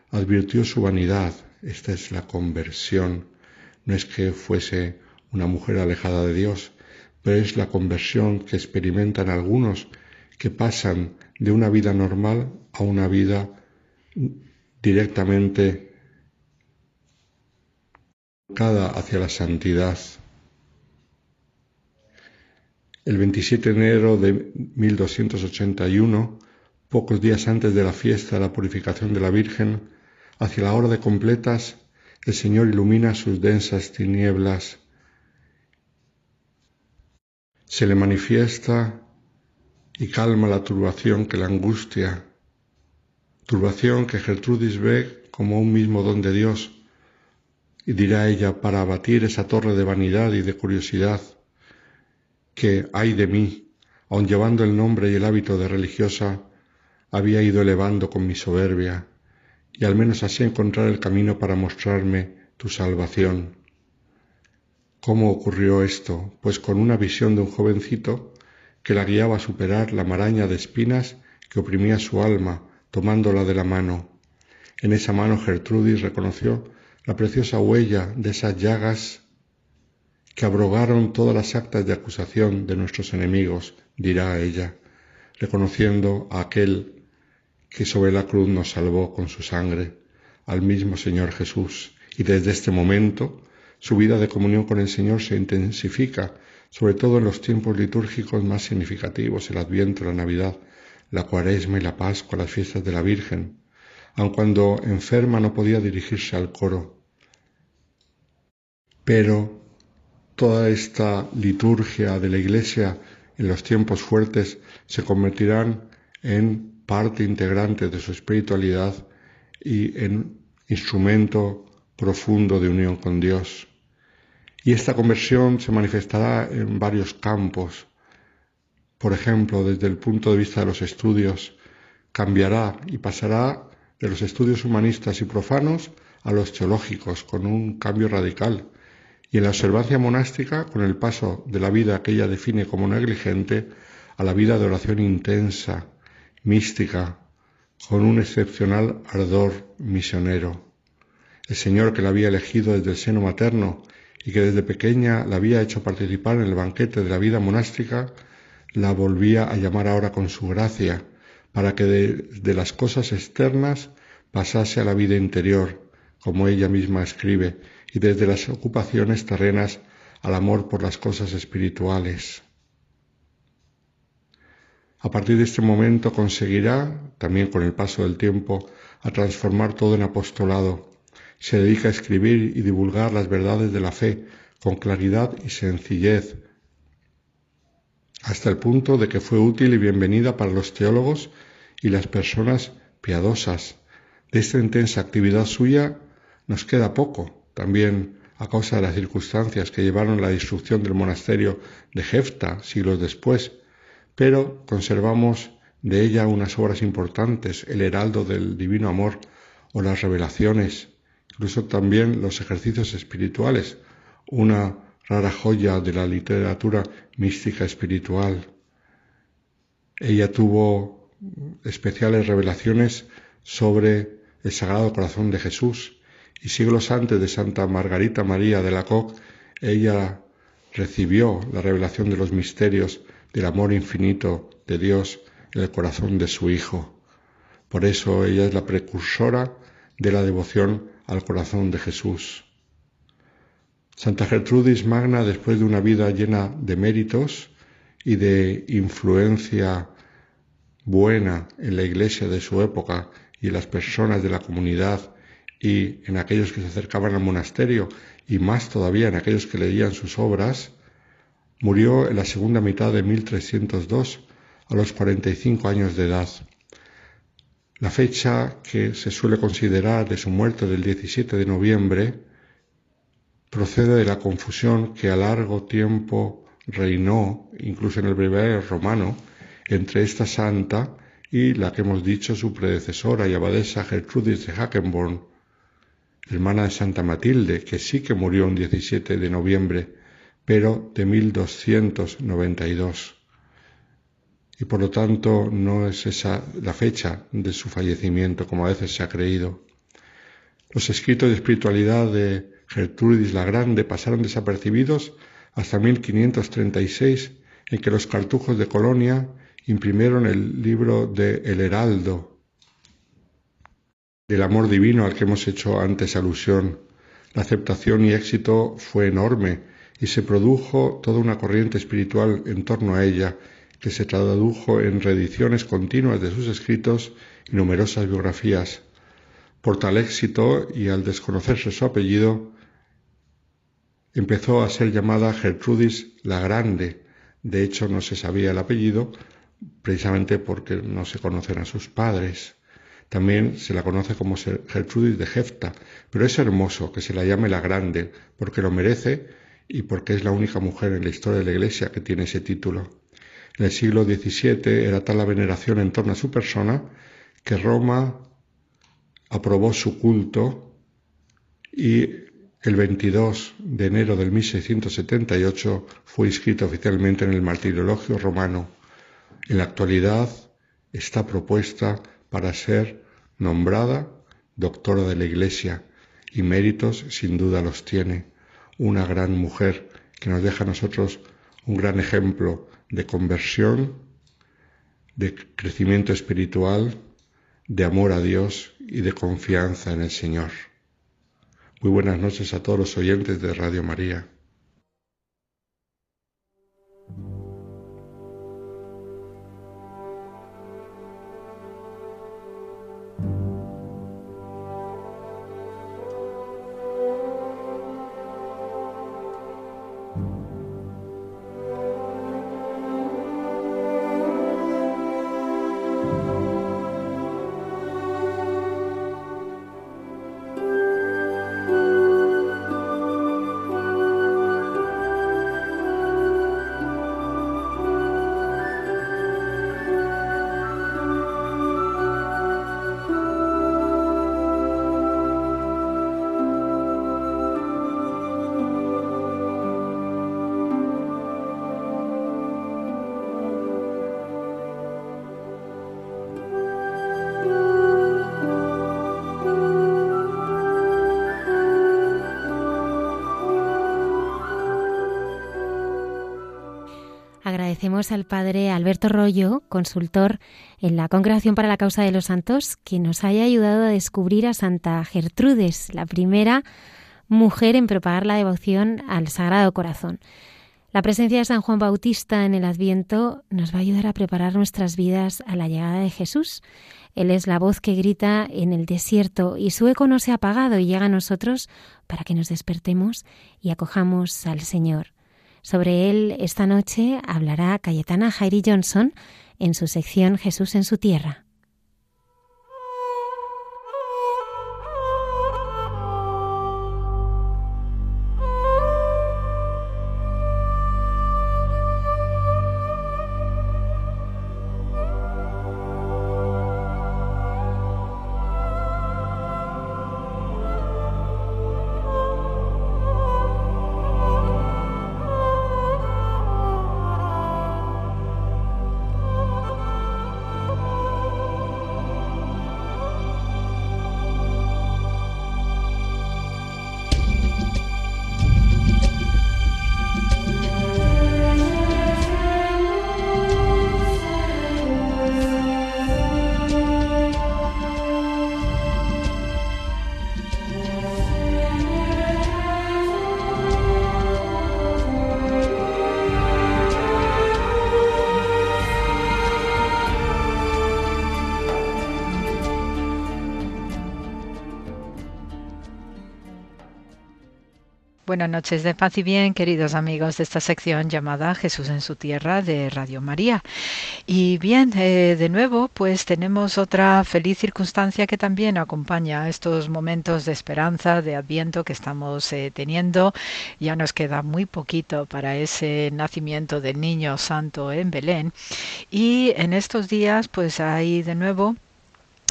Advirtió su vanidad. Esta es la conversión. No es que fuese una mujer alejada de Dios, pero es la conversión que experimentan algunos que pasan de una vida normal a una vida directamente hacia la santidad. El 27 de enero de 1281, pocos días antes de la fiesta de la purificación de la Virgen, hacia la hora de completas, el Señor ilumina sus densas tinieblas. Se le manifiesta y calma la turbación que la angustia, turbación que Gertrudis ve como un mismo don de Dios, y dirá ella, para abatir esa torre de vanidad y de curiosidad, que, ay de mí, aun llevando el nombre y el hábito de religiosa, había ido elevando con mi soberbia, y al menos así encontrar el camino para mostrarme tu salvación. ¿Cómo ocurrió esto? Pues con una visión de un jovencito que la guiaba a superar la maraña de espinas que oprimía su alma, tomándola de la mano. En esa mano Gertrudis reconoció la preciosa huella de esas llagas que abrogaron todas las actas de acusación de nuestros enemigos, dirá ella, reconociendo a aquel que sobre la cruz nos salvó con su sangre, al mismo Señor Jesús. Y desde este momento su vida de comunión con el Señor se intensifica, sobre todo en los tiempos litúrgicos más significativos, el Adviento, la Navidad, la Cuaresma y la Pascua, las fiestas de la Virgen, aun cuando enferma no podía dirigirse al coro. Pero toda esta liturgia de la Iglesia en los tiempos fuertes se convertirán en parte integrante de su espiritualidad y en instrumento profundo de unión con Dios. Y esta conversión se manifestará en varios campos. Por ejemplo, desde el punto de vista de los estudios, cambiará y pasará de los estudios humanistas y profanos a los teológicos, con un cambio radical, y en la observancia monástica, con el paso de la vida que ella define como negligente a la vida de oración intensa, mística, con un excepcional ardor misionero. El Señor que la había elegido desde el seno materno y que desde pequeña la había hecho participar en el banquete de la vida monástica, la volvía a llamar ahora con su gracia, para que de, las cosas externas pasase a la vida interior, como ella misma escribe, y desde las ocupaciones terrenas al amor por las cosas espirituales. A partir de este momento conseguirá, también con el paso del tiempo, a transformar todo en apostolado. Se dedica a escribir y divulgar las verdades de la fe con claridad y sencillez, hasta el punto de que fue útil y bienvenida para los teólogos y las personas piadosas. De esta intensa actividad suya nos queda poco, también a causa de las circunstancias que llevaron a la destrucción del monasterio de Jefta siglos después, pero conservamos de ella unas obras importantes, el Heraldo del Divino Amor o las Revelaciones, incluso también los ejercicios espirituales, una rara joya de la literatura mística espiritual. Ella tuvo especiales revelaciones sobre el Sagrado Corazón de Jesús y siglos antes de Santa Margarita María de la Coque, ella recibió la revelación de los misterios del amor infinito de Dios en el corazón de su Hijo. Por eso ella es la precursora de la devoción al corazón de Jesús. Santa Gertrudis Magna, después de una vida llena de méritos y de influencia buena en la iglesia de su época y en las personas de la comunidad y en aquellos que se acercaban al monasterio y más todavía en aquellos que leían sus obras, murió en la segunda mitad de 1302 a los 45 años de edad. La fecha que se suele considerar de su muerte del 17 de noviembre procede de la confusión que a largo tiempo reinó, incluso en el breviario romano, entre esta santa y la que hemos dicho su predecesora y abadesa Gertrudis de Hackenborn, hermana de Santa Matilde, que sí que murió un 17 de noviembre, pero de 1292. Y por lo tanto no es esa la fecha de su fallecimiento, como a veces se ha creído. Los escritos de espiritualidad de Gertrudis la Grande pasaron desapercibidos hasta 1536, en que los cartujos de Colonia imprimieron el libro de El Heraldo, del amor divino al que hemos hecho antes alusión. La aceptación y éxito fue enorme y se produjo toda una corriente espiritual en torno a ella, que se tradujo en reediciones continuas de sus escritos y numerosas biografías. Por tal éxito y al desconocerse su apellido, empezó a ser llamada Gertrudis la Grande. De hecho, no se sabía el apellido, precisamente porque no se conocen a sus padres. También se la conoce como Gertrudis de Jefta, pero es hermoso que se la llame la Grande, porque lo merece y porque es la única mujer en la historia de la Iglesia que tiene ese título. En el siglo XVII era tal la veneración en torno a su persona que Roma aprobó su culto y el 22 de enero del 1678 fue inscrito oficialmente en el martirologio romano en la actualidad está propuesta para ser nombrada doctora de la Iglesia y méritos sin duda los tiene. Una gran mujer que nos deja a nosotros un gran ejemplo de conversión, de crecimiento espiritual, de amor a Dios y de confianza en el Señor. Muy buenas noches a todos los oyentes de Radio María. Agradecemos al padre Alberto Rollo, consultor en la Congregación para la Causa de los Santos, que nos haya ayudado a descubrir a Santa Gertrudes, la primera mujer en propagar la devoción al Sagrado Corazón. La presencia de San Juan Bautista en el Adviento nos va a ayudar a preparar nuestras vidas a la llegada de Jesús. Él es la voz que grita en el desierto y su eco no se ha apagado y llega a nosotros para que nos despertemos y acojamos al Señor. Sobre él esta noche hablará Cayetana Jairi Johnson en su sección Jesús en su tierra. Buenas noches de paz y bien, queridos amigos de esta sección llamada Jesús en su tierra de Radio María. Y bien, eh, de nuevo, pues tenemos otra feliz circunstancia que también acompaña estos momentos de esperanza, de adviento que estamos eh, teniendo. Ya nos queda muy poquito para ese nacimiento del niño santo en Belén. Y en estos días, pues hay de nuevo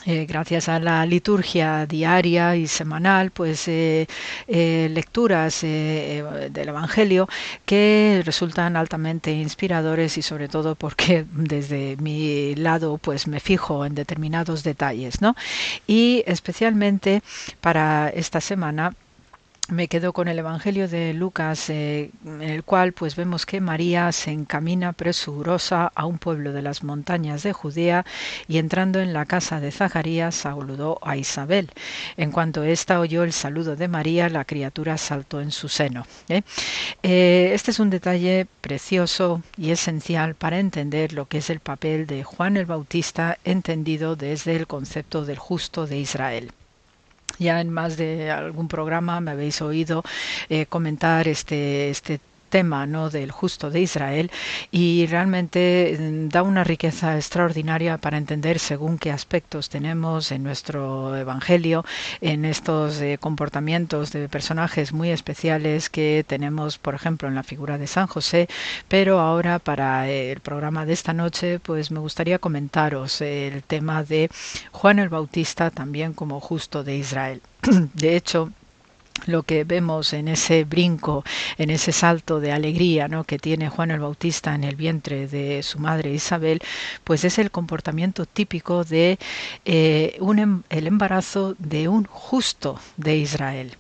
eh, gracias a la liturgia diaria y semanal, pues eh, eh, lecturas del Evangelio que resultan altamente inspiradores y sobre todo porque desde mi lado pues me fijo en determinados detalles, ¿no? Y especialmente para esta semana me quedo con el Evangelio de Lucas, eh, en el cual pues vemos que María se encamina presurosa a un pueblo de las montañas de Judea y entrando en la casa de Zacarías saludó a Isabel. En cuanto ésta oyó el saludo de María, la criatura saltó en su seno. ¿eh? Eh, este es un detalle precioso y esencial para entender lo que es el papel de Juan el Bautista entendido desde el concepto del justo de Israel. Ya en más de algún programa me habéis oído eh, comentar este, este tema ¿no? del justo de Israel y realmente mm, da una riqueza extraordinaria para entender según qué aspectos tenemos en nuestro Evangelio, en estos eh, comportamientos de personajes muy especiales que tenemos, por ejemplo, en la figura de San José, pero ahora para el programa de esta noche, pues me gustaría comentaros el tema de Juan el Bautista también como justo de Israel. De hecho, lo que vemos en ese brinco, en ese salto de alegría ¿no? que tiene Juan el Bautista en el vientre de su madre Isabel, pues es el comportamiento típico de eh, un, em, el embarazo de un justo de Israel.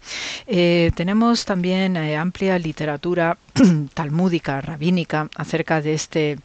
Eh, tenemos también eh, amplia literatura talmúdica, rabínica, acerca de este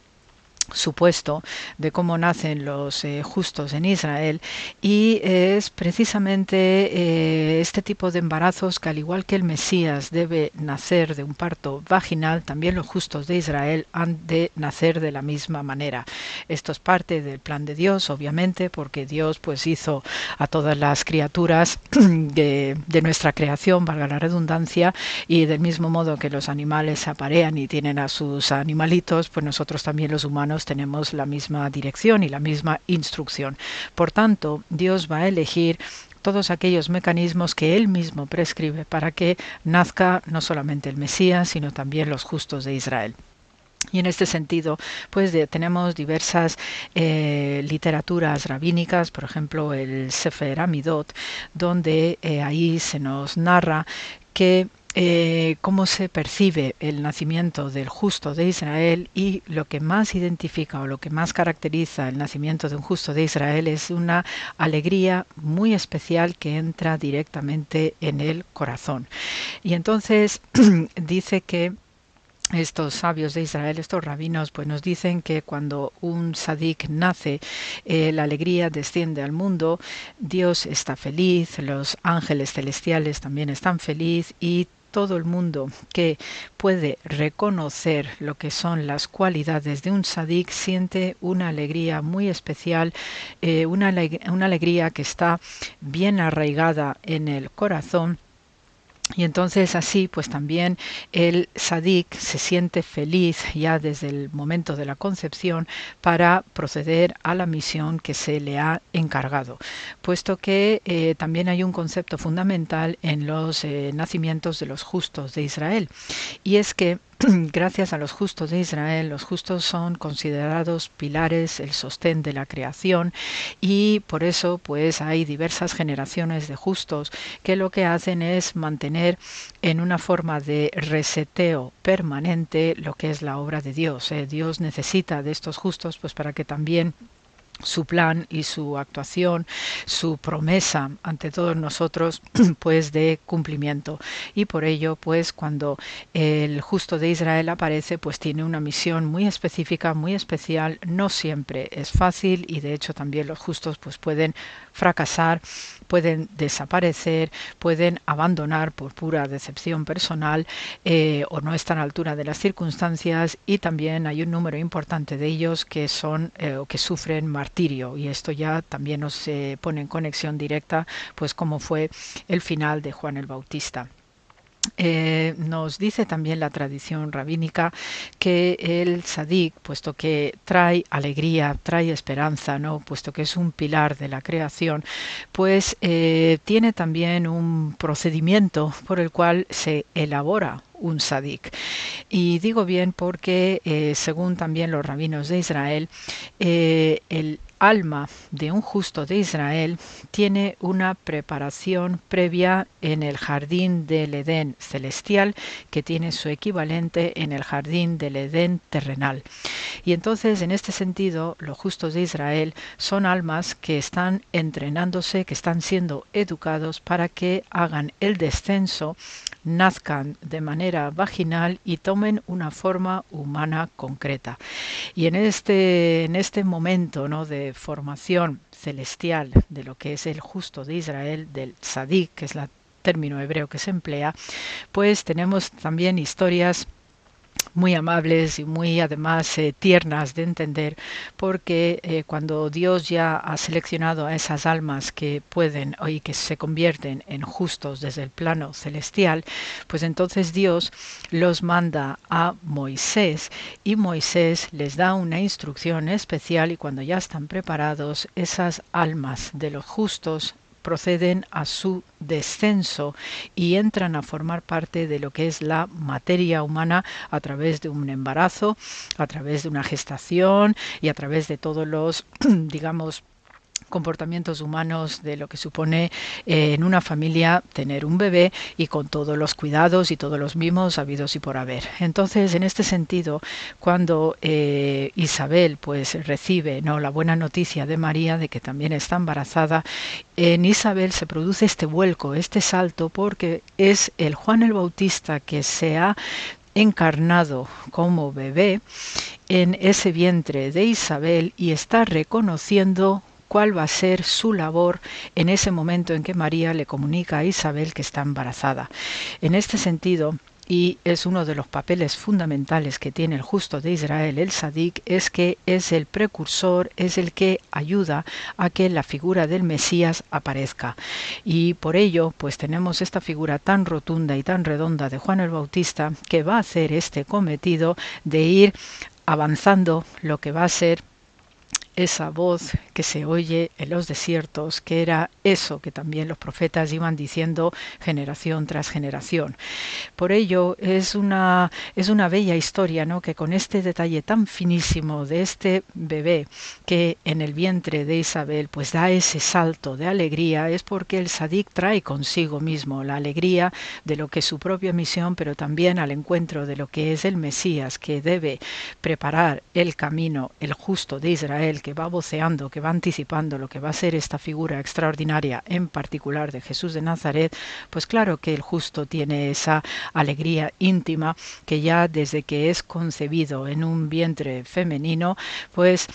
supuesto de cómo nacen los eh, justos en Israel y es precisamente eh, este tipo de embarazos que al igual que el Mesías debe nacer de un parto vaginal, también los justos de Israel han de nacer de la misma manera. Esto es parte del plan de Dios, obviamente, porque Dios pues hizo a todas las criaturas de, de nuestra creación, valga la redundancia, y del mismo modo que los animales se aparean y tienen a sus animalitos, pues nosotros también los humanos tenemos la misma dirección y la misma instrucción. Por tanto, Dios va a elegir todos aquellos mecanismos que Él mismo prescribe para que nazca no solamente el Mesías, sino también los justos de Israel. Y en este sentido, pues tenemos diversas eh, literaturas rabínicas, por ejemplo el Sefer Amidot, donde eh, ahí se nos narra que eh, cómo se percibe el nacimiento del justo de Israel y lo que más identifica o lo que más caracteriza el nacimiento de un justo de Israel es una alegría muy especial que entra directamente en el corazón. Y entonces dice que estos sabios de Israel, estos rabinos, pues nos dicen que cuando un sadik nace, eh, la alegría desciende al mundo, Dios está feliz, los ángeles celestiales también están felices y todo el mundo que puede reconocer lo que son las cualidades de un sadik siente una alegría muy especial, eh, una, una alegría que está bien arraigada en el corazón y entonces así, pues también el sadik se siente feliz ya desde el momento de la concepción para proceder a la misión que se le ha encargado, puesto que eh, también hay un concepto fundamental en los eh, nacimientos de los justos de Israel, y es que gracias a los justos de Israel, los justos son considerados pilares, el sostén de la creación y por eso pues hay diversas generaciones de justos que lo que hacen es mantener en una forma de reseteo permanente lo que es la obra de Dios. ¿eh? Dios necesita de estos justos pues para que también su plan y su actuación, su promesa ante todos nosotros, pues de cumplimiento. Y por ello, pues cuando el justo de Israel aparece, pues tiene una misión muy específica, muy especial. No siempre es fácil y de hecho también los justos pues pueden fracasar pueden desaparecer, pueden abandonar por pura decepción personal eh, o no están a altura de las circunstancias y también hay un número importante de ellos que son eh, o que sufren martirio y esto ya también nos pone en conexión directa pues como fue el final de Juan el Bautista. Eh, nos dice también la tradición rabínica que el sadik, puesto que trae alegría, trae esperanza, ¿no? puesto que es un pilar de la creación, pues eh, tiene también un procedimiento por el cual se elabora un sadik. Y digo bien porque, eh, según también los rabinos de Israel, el alma de un justo de Israel tiene una preparación previa en el jardín del Edén celestial que tiene su equivalente en el jardín del Edén terrenal. Y entonces, en este sentido, los justos de Israel son almas que están entrenándose, que están siendo educados para que hagan el descenso nazcan de manera vaginal y tomen una forma humana concreta. Y en este, en este momento ¿no? de formación celestial de lo que es el justo de Israel, del Sadik, que es el término hebreo que se emplea, pues tenemos también historias muy amables y muy además eh, tiernas de entender, porque eh, cuando Dios ya ha seleccionado a esas almas que pueden y que se convierten en justos desde el plano celestial, pues entonces Dios los manda a Moisés y Moisés les da una instrucción especial y cuando ya están preparados, esas almas de los justos proceden a su descenso y entran a formar parte de lo que es la materia humana a través de un embarazo, a través de una gestación y a través de todos los, digamos, comportamientos humanos de lo que supone eh, en una familia tener un bebé y con todos los cuidados y todos los mimos habidos y por haber. Entonces, en este sentido, cuando eh, Isabel pues recibe no la buena noticia de María de que también está embarazada, en Isabel se produce este vuelco, este salto, porque es el Juan el Bautista que se ha encarnado como bebé en ese vientre de Isabel y está reconociendo cuál va a ser su labor en ese momento en que María le comunica a Isabel que está embarazada. En este sentido, y es uno de los papeles fundamentales que tiene el justo de Israel, el Sadik, es que es el precursor, es el que ayuda a que la figura del Mesías aparezca. Y por ello, pues tenemos esta figura tan rotunda y tan redonda de Juan el Bautista que va a hacer este cometido de ir avanzando lo que va a ser esa voz que se oye en los desiertos, que era eso que también los profetas iban diciendo generación tras generación. Por ello es una, es una bella historia, ¿no? que con este detalle tan finísimo de este bebé que en el vientre de Isabel pues da ese salto de alegría, es porque el sadik trae consigo mismo la alegría de lo que es su propia misión, pero también al encuentro de lo que es el Mesías, que debe preparar el camino, el justo de Israel, que va voceando, que va anticipando lo que va a ser esta figura extraordinaria, en particular de Jesús de Nazaret, pues claro que el justo tiene esa alegría íntima que ya desde que es concebido en un vientre femenino, pues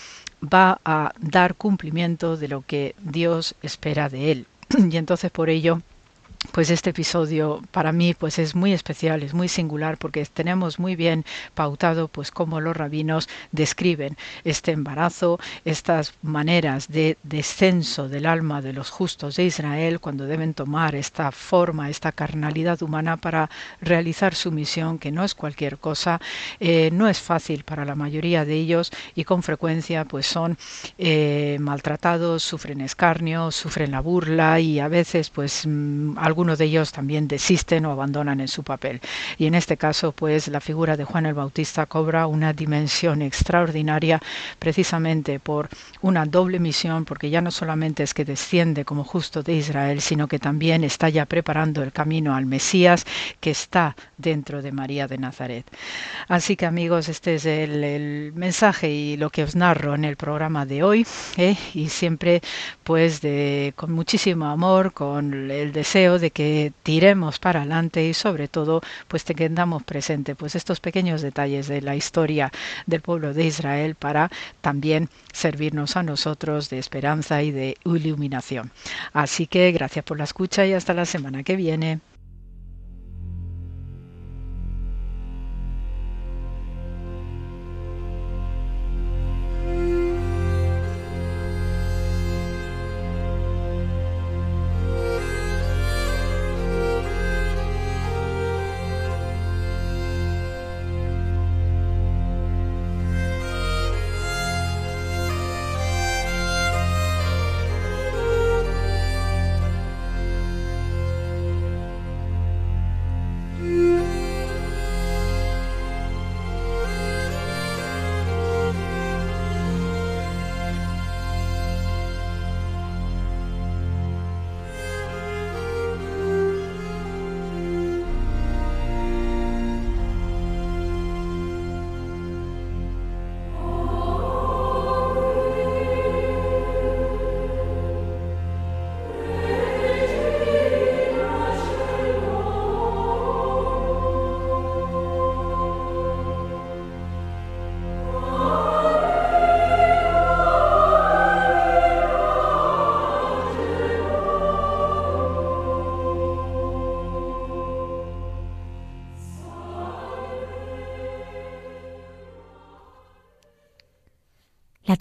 va a dar cumplimiento de lo que Dios espera de él. Y entonces por ello pues este episodio para mí pues es muy especial, es muy singular porque tenemos muy bien pautado pues cómo los rabinos describen este embarazo, estas maneras de descenso del alma de los justos de Israel cuando deben tomar esta forma, esta carnalidad humana para realizar su misión que no es cualquier cosa, eh, no es fácil para la mayoría de ellos y con frecuencia pues son eh, maltratados, sufren escarnio, sufren la burla y a veces pues mm, algunos de ellos también desisten o abandonan en su papel. Y en este caso, pues la figura de Juan el Bautista cobra una dimensión extraordinaria precisamente por una doble misión, porque ya no solamente es que desciende como justo de Israel, sino que también está ya preparando el camino al Mesías que está dentro de María de Nazaret. Así que amigos, este es el, mensaje y lo que os narro en el programa de hoy, ¿eh? y siempre pues de, con muchísimo amor, con el deseo de que tiremos para adelante y sobre todo pues tengamos presente pues estos pequeños detalles de la historia del pueblo de Israel para también servirnos a nosotros de esperanza y de iluminación. Así que gracias por la escucha y hasta la semana que viene.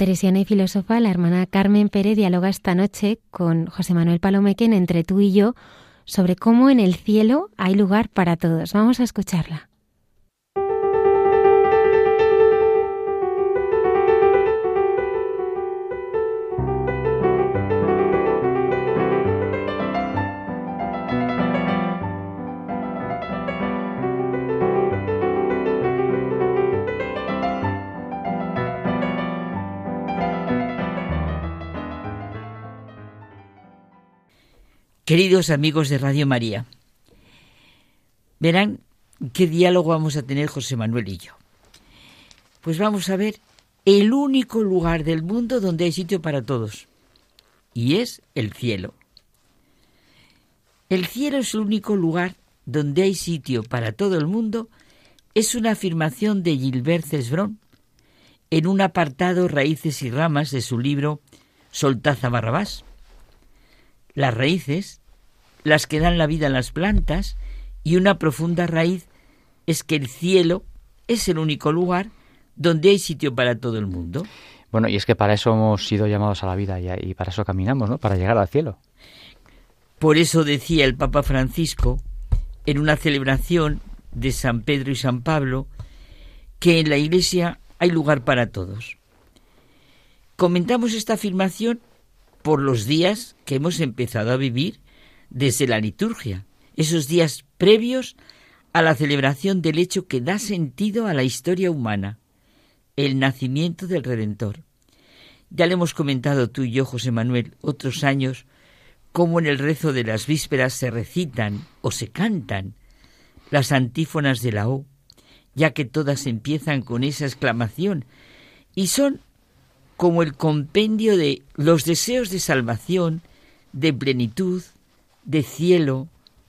Teresiana y filósofa, la hermana Carmen Pérez, dialoga esta noche con José Manuel Palomequen entre tú y yo sobre cómo en el cielo hay lugar para todos. Vamos a escucharla. Queridos amigos de Radio María, verán qué diálogo vamos a tener José Manuel y yo. Pues vamos a ver el único lugar del mundo donde hay sitio para todos, y es el cielo. El cielo es el único lugar donde hay sitio para todo el mundo, es una afirmación de Gilbert Cesbron en un apartado Raíces y Ramas de su libro Soltaza Barrabás. Las raíces las que dan la vida a las plantas, y una profunda raíz es que el cielo es el único lugar donde hay sitio para todo el mundo. Bueno, y es que para eso hemos sido llamados a la vida y, para eso caminamos, ¿no? Para llegar al cielo. Por eso decía el Papa Francisco en una celebración de San Pedro y San Pablo que en la Iglesia hay lugar para todos. Comentamos esta afirmación por los días que hemos empezado a vivir desde la liturgia, esos días previos a la celebración del hecho que da sentido a la historia humana, el nacimiento del Redentor. Ya le hemos comentado tú y yo, José Manuel, otros años, cómo en el rezo de las vísperas se recitan o se cantan las antífonas de la O, ya que todas empiezan con esa exclamación, y son como el compendio de los deseos de salvación, de plenitud, de cielo,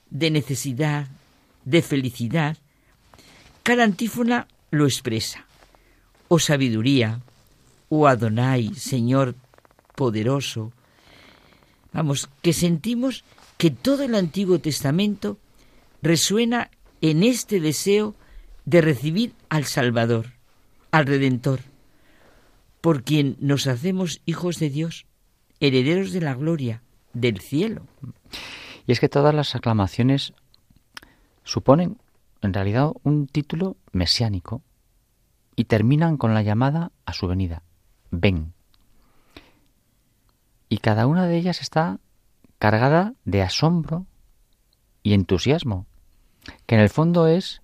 de necesidad, de felicidad, cada antífona lo expresa. O sabiduría, o Adonai, Señor poderoso. Vamos, que sentimos que todo el Antiguo Testamento resuena en este deseo de recibir al Salvador, al Redentor, por quien nos hacemos hijos de Dios, herederos de la gloria, del cielo. Y es que todas las aclamaciones suponen en realidad un título mesiánico y terminan con la llamada a su venida. Ven. Y cada una de ellas está cargada de asombro y entusiasmo, que en el fondo es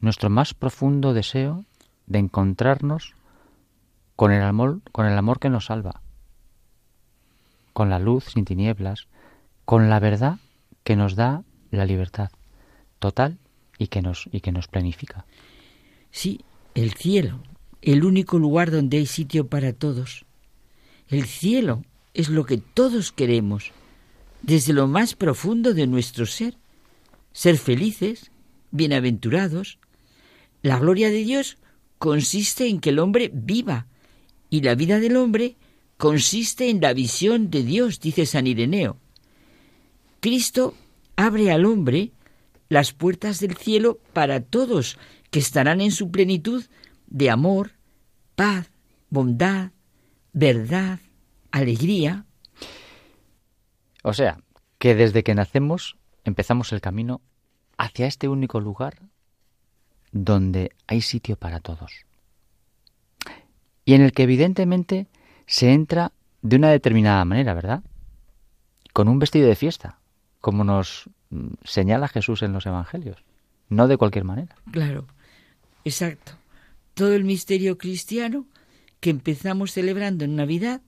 nuestro más profundo deseo de encontrarnos con el amor, con el amor que nos salva, con la luz sin tinieblas, con la verdad que nos da la libertad total y que nos, y que nos planifica. Sí, el cielo, el único lugar donde hay sitio para todos. El cielo es lo que todos queremos, desde lo más profundo de nuestro ser. Ser felices, bienaventurados. La gloria de Dios consiste en que el hombre viva, y la vida del hombre consiste en la visión de Dios, dice San Ireneo. Cristo abre al hombre las puertas del cielo para todos que estarán en su plenitud de amor, paz, bondad, verdad, alegría. O sea, que desde que nacemos empezamos el camino hacia este único lugar donde hay sitio para todos. Y en el que evidentemente se entra de una determinada manera, ¿verdad? Con un vestido de fiesta como nos mm, señala Jesús en los Evangelios, no de cualquier manera. Claro, exacto. Todo el misterio cristiano que empezamos celebrando en Navidad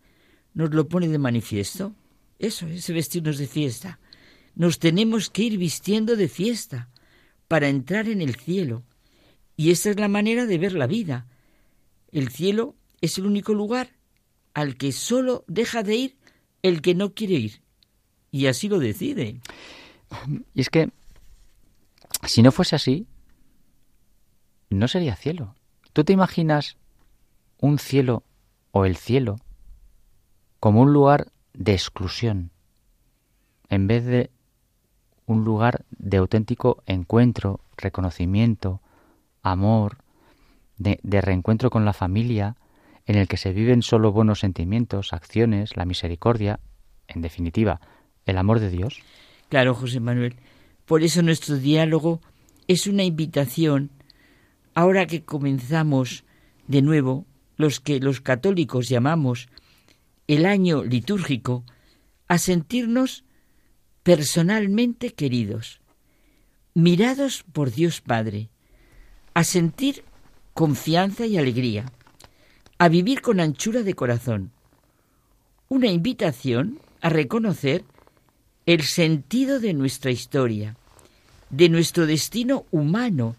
nos lo pone de manifiesto. Eso, ese vestirnos de fiesta. Nos tenemos que ir vistiendo de fiesta para entrar en el cielo. Y esa es la manera de ver la vida. El cielo es el único lugar al que solo deja de ir el que no quiere ir y así lo decide. Y es que si no fuese así, no sería cielo. ¿Tú te imaginas un cielo o el cielo como un lugar de exclusión en vez de un lugar de auténtico encuentro, reconocimiento, amor, de, reencuentro con la familia, en el que se viven solo buenos sentimientos, acciones, la misericordia, en definitiva, el amor de Dios? Claro, José Manuel. Por eso nuestro diálogo es una invitación, ahora que comenzamos de nuevo los que los católicos llamamos el año litúrgico, a sentirnos personalmente queridos, mirados por Dios Padre, a sentir confianza y alegría, a vivir con anchura de corazón. Una invitación a reconocer el sentido de nuestra historia, de nuestro destino humano,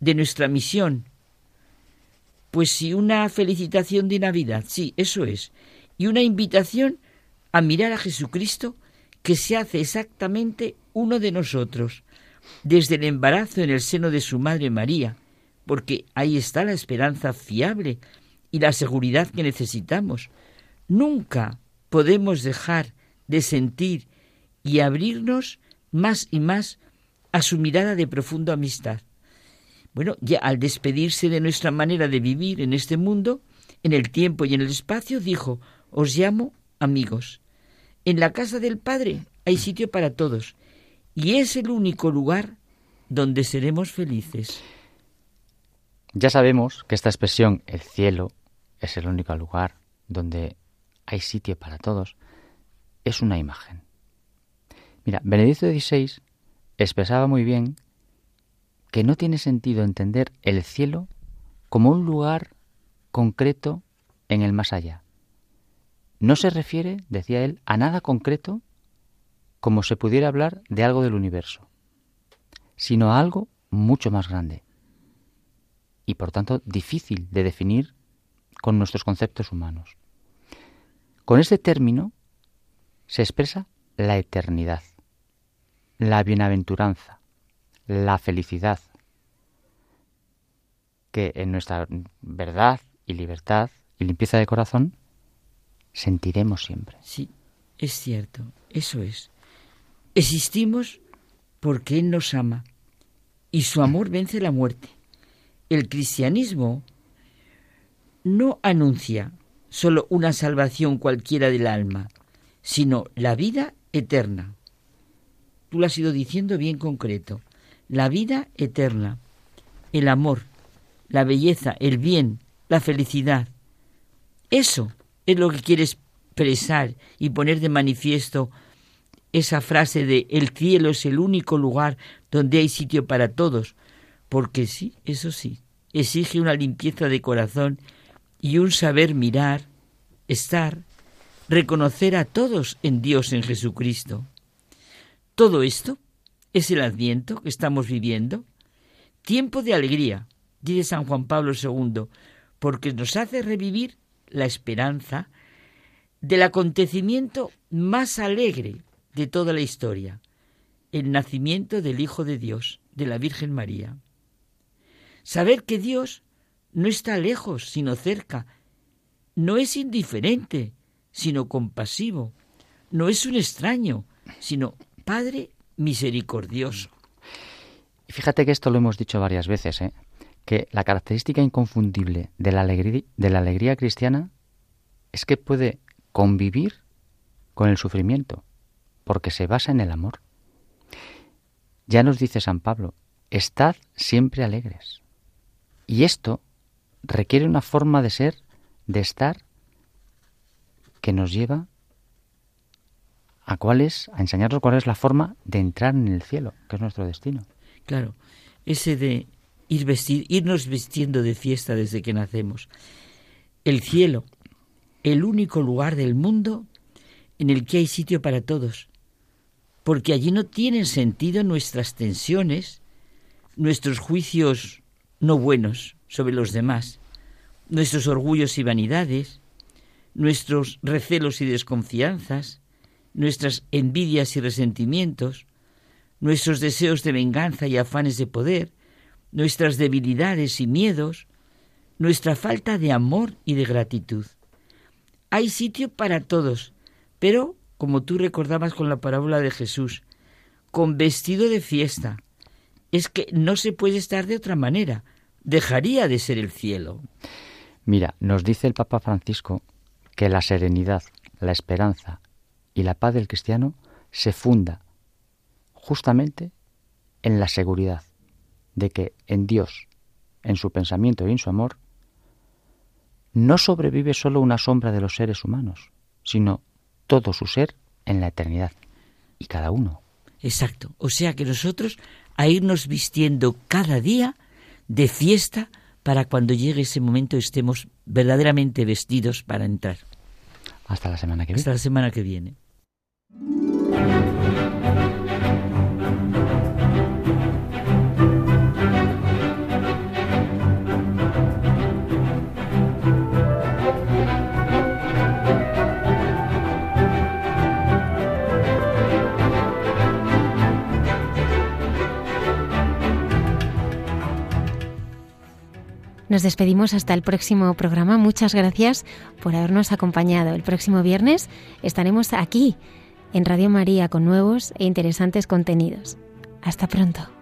de nuestra misión. Pues si una felicitación de Navidad, sí, eso es, y una invitación a mirar a Jesucristo que se hace exactamente uno de nosotros, desde el embarazo en el seno de su Madre María, porque ahí está la esperanza fiable y la seguridad que necesitamos. Nunca podemos dejar de sentir y abrirnos más y más a su mirada de profunda amistad. Bueno, ya al despedirse de nuestra manera de vivir en este mundo, en el tiempo y en el espacio, dijo, os llamo amigos. En la casa del Padre hay sitio para todos y es el único lugar donde seremos felices. Ya sabemos que esta expresión, el cielo, es el único lugar donde hay sitio para todos, es una imagen. Mira, Benedicto XVI expresaba muy bien que no tiene sentido entender el cielo como un lugar concreto en el más allá. No se refiere, decía él, a nada concreto como se pudiera hablar de algo del universo, sino a algo mucho más grande y por tanto difícil de definir con nuestros conceptos humanos. Con este término se expresa la eternidad la bienaventuranza, la felicidad, que en nuestra verdad y libertad y limpieza de corazón sentiremos siempre. Sí, es cierto, eso es. Existimos porque Él nos ama y su amor vence la muerte. El cristianismo no anuncia solo una salvación cualquiera del alma, sino la vida eterna tú lo has ido diciendo bien concreto. La vida eterna, el amor, la belleza, el bien, la felicidad. Eso es lo que quiere expresar y poner de manifiesto esa frase de el cielo es el único lugar donde hay sitio para todos, porque sí, eso sí, exige una limpieza de corazón y un saber mirar, estar, reconocer a todos en Dios en Jesucristo. Todo esto es el adviento que estamos viviendo. Tiempo de alegría, dice San Juan Pablo II, porque nos hace revivir la esperanza del acontecimiento más alegre de toda la historia, el nacimiento del Hijo de Dios, de la Virgen María. Saber que Dios no está lejos, sino cerca, no es indiferente, sino compasivo, no es un extraño, sino Padre misericordioso. Fíjate que esto lo hemos dicho varias veces, ¿eh? que la característica inconfundible de la, alegría, de la alegría cristiana es que puede convivir con el sufrimiento, porque se basa en el amor. Ya nos dice San Pablo, estad siempre alegres. Y esto requiere una forma de ser, de estar, que nos lleva a cuál es, a enseñarnos cuál es la forma de entrar en el cielo, que es nuestro destino. Claro, ese de ir vestir, irnos vistiendo de fiesta desde que nacemos. El cielo, el único lugar del mundo en el que hay sitio para todos, porque allí no tienen sentido nuestras tensiones, nuestros juicios no buenos sobre los demás, nuestros orgullos y vanidades, nuestros recelos y desconfianzas, nuestras envidias y resentimientos, nuestros deseos de venganza y afanes de poder, nuestras debilidades y miedos, nuestra falta de amor y de gratitud. Hay sitio para todos, pero, como tú recordabas con la parábola de Jesús, con vestido de fiesta. Es que no se puede estar de otra manera. Dejaría de ser el cielo. Mira, nos dice el Papa Francisco que la serenidad, la esperanza y la paz del cristiano se funda justamente en la seguridad de que en Dios, en su pensamiento y en su amor, no sobrevive solo una sombra de los seres humanos, sino todo su ser en la eternidad, y cada uno. Exacto. O sea que nosotros a irnos vistiendo cada día de fiesta para cuando llegue ese momento estemos verdaderamente vestidos para entrar. Hasta la semana que viene. Hasta la semana que viene. Nos despedimos hasta el próximo programa. Muchas gracias por habernos acompañado. El próximo viernes estaremos aquí en Radio María con nuevos e interesantes contenidos. Hasta pronto.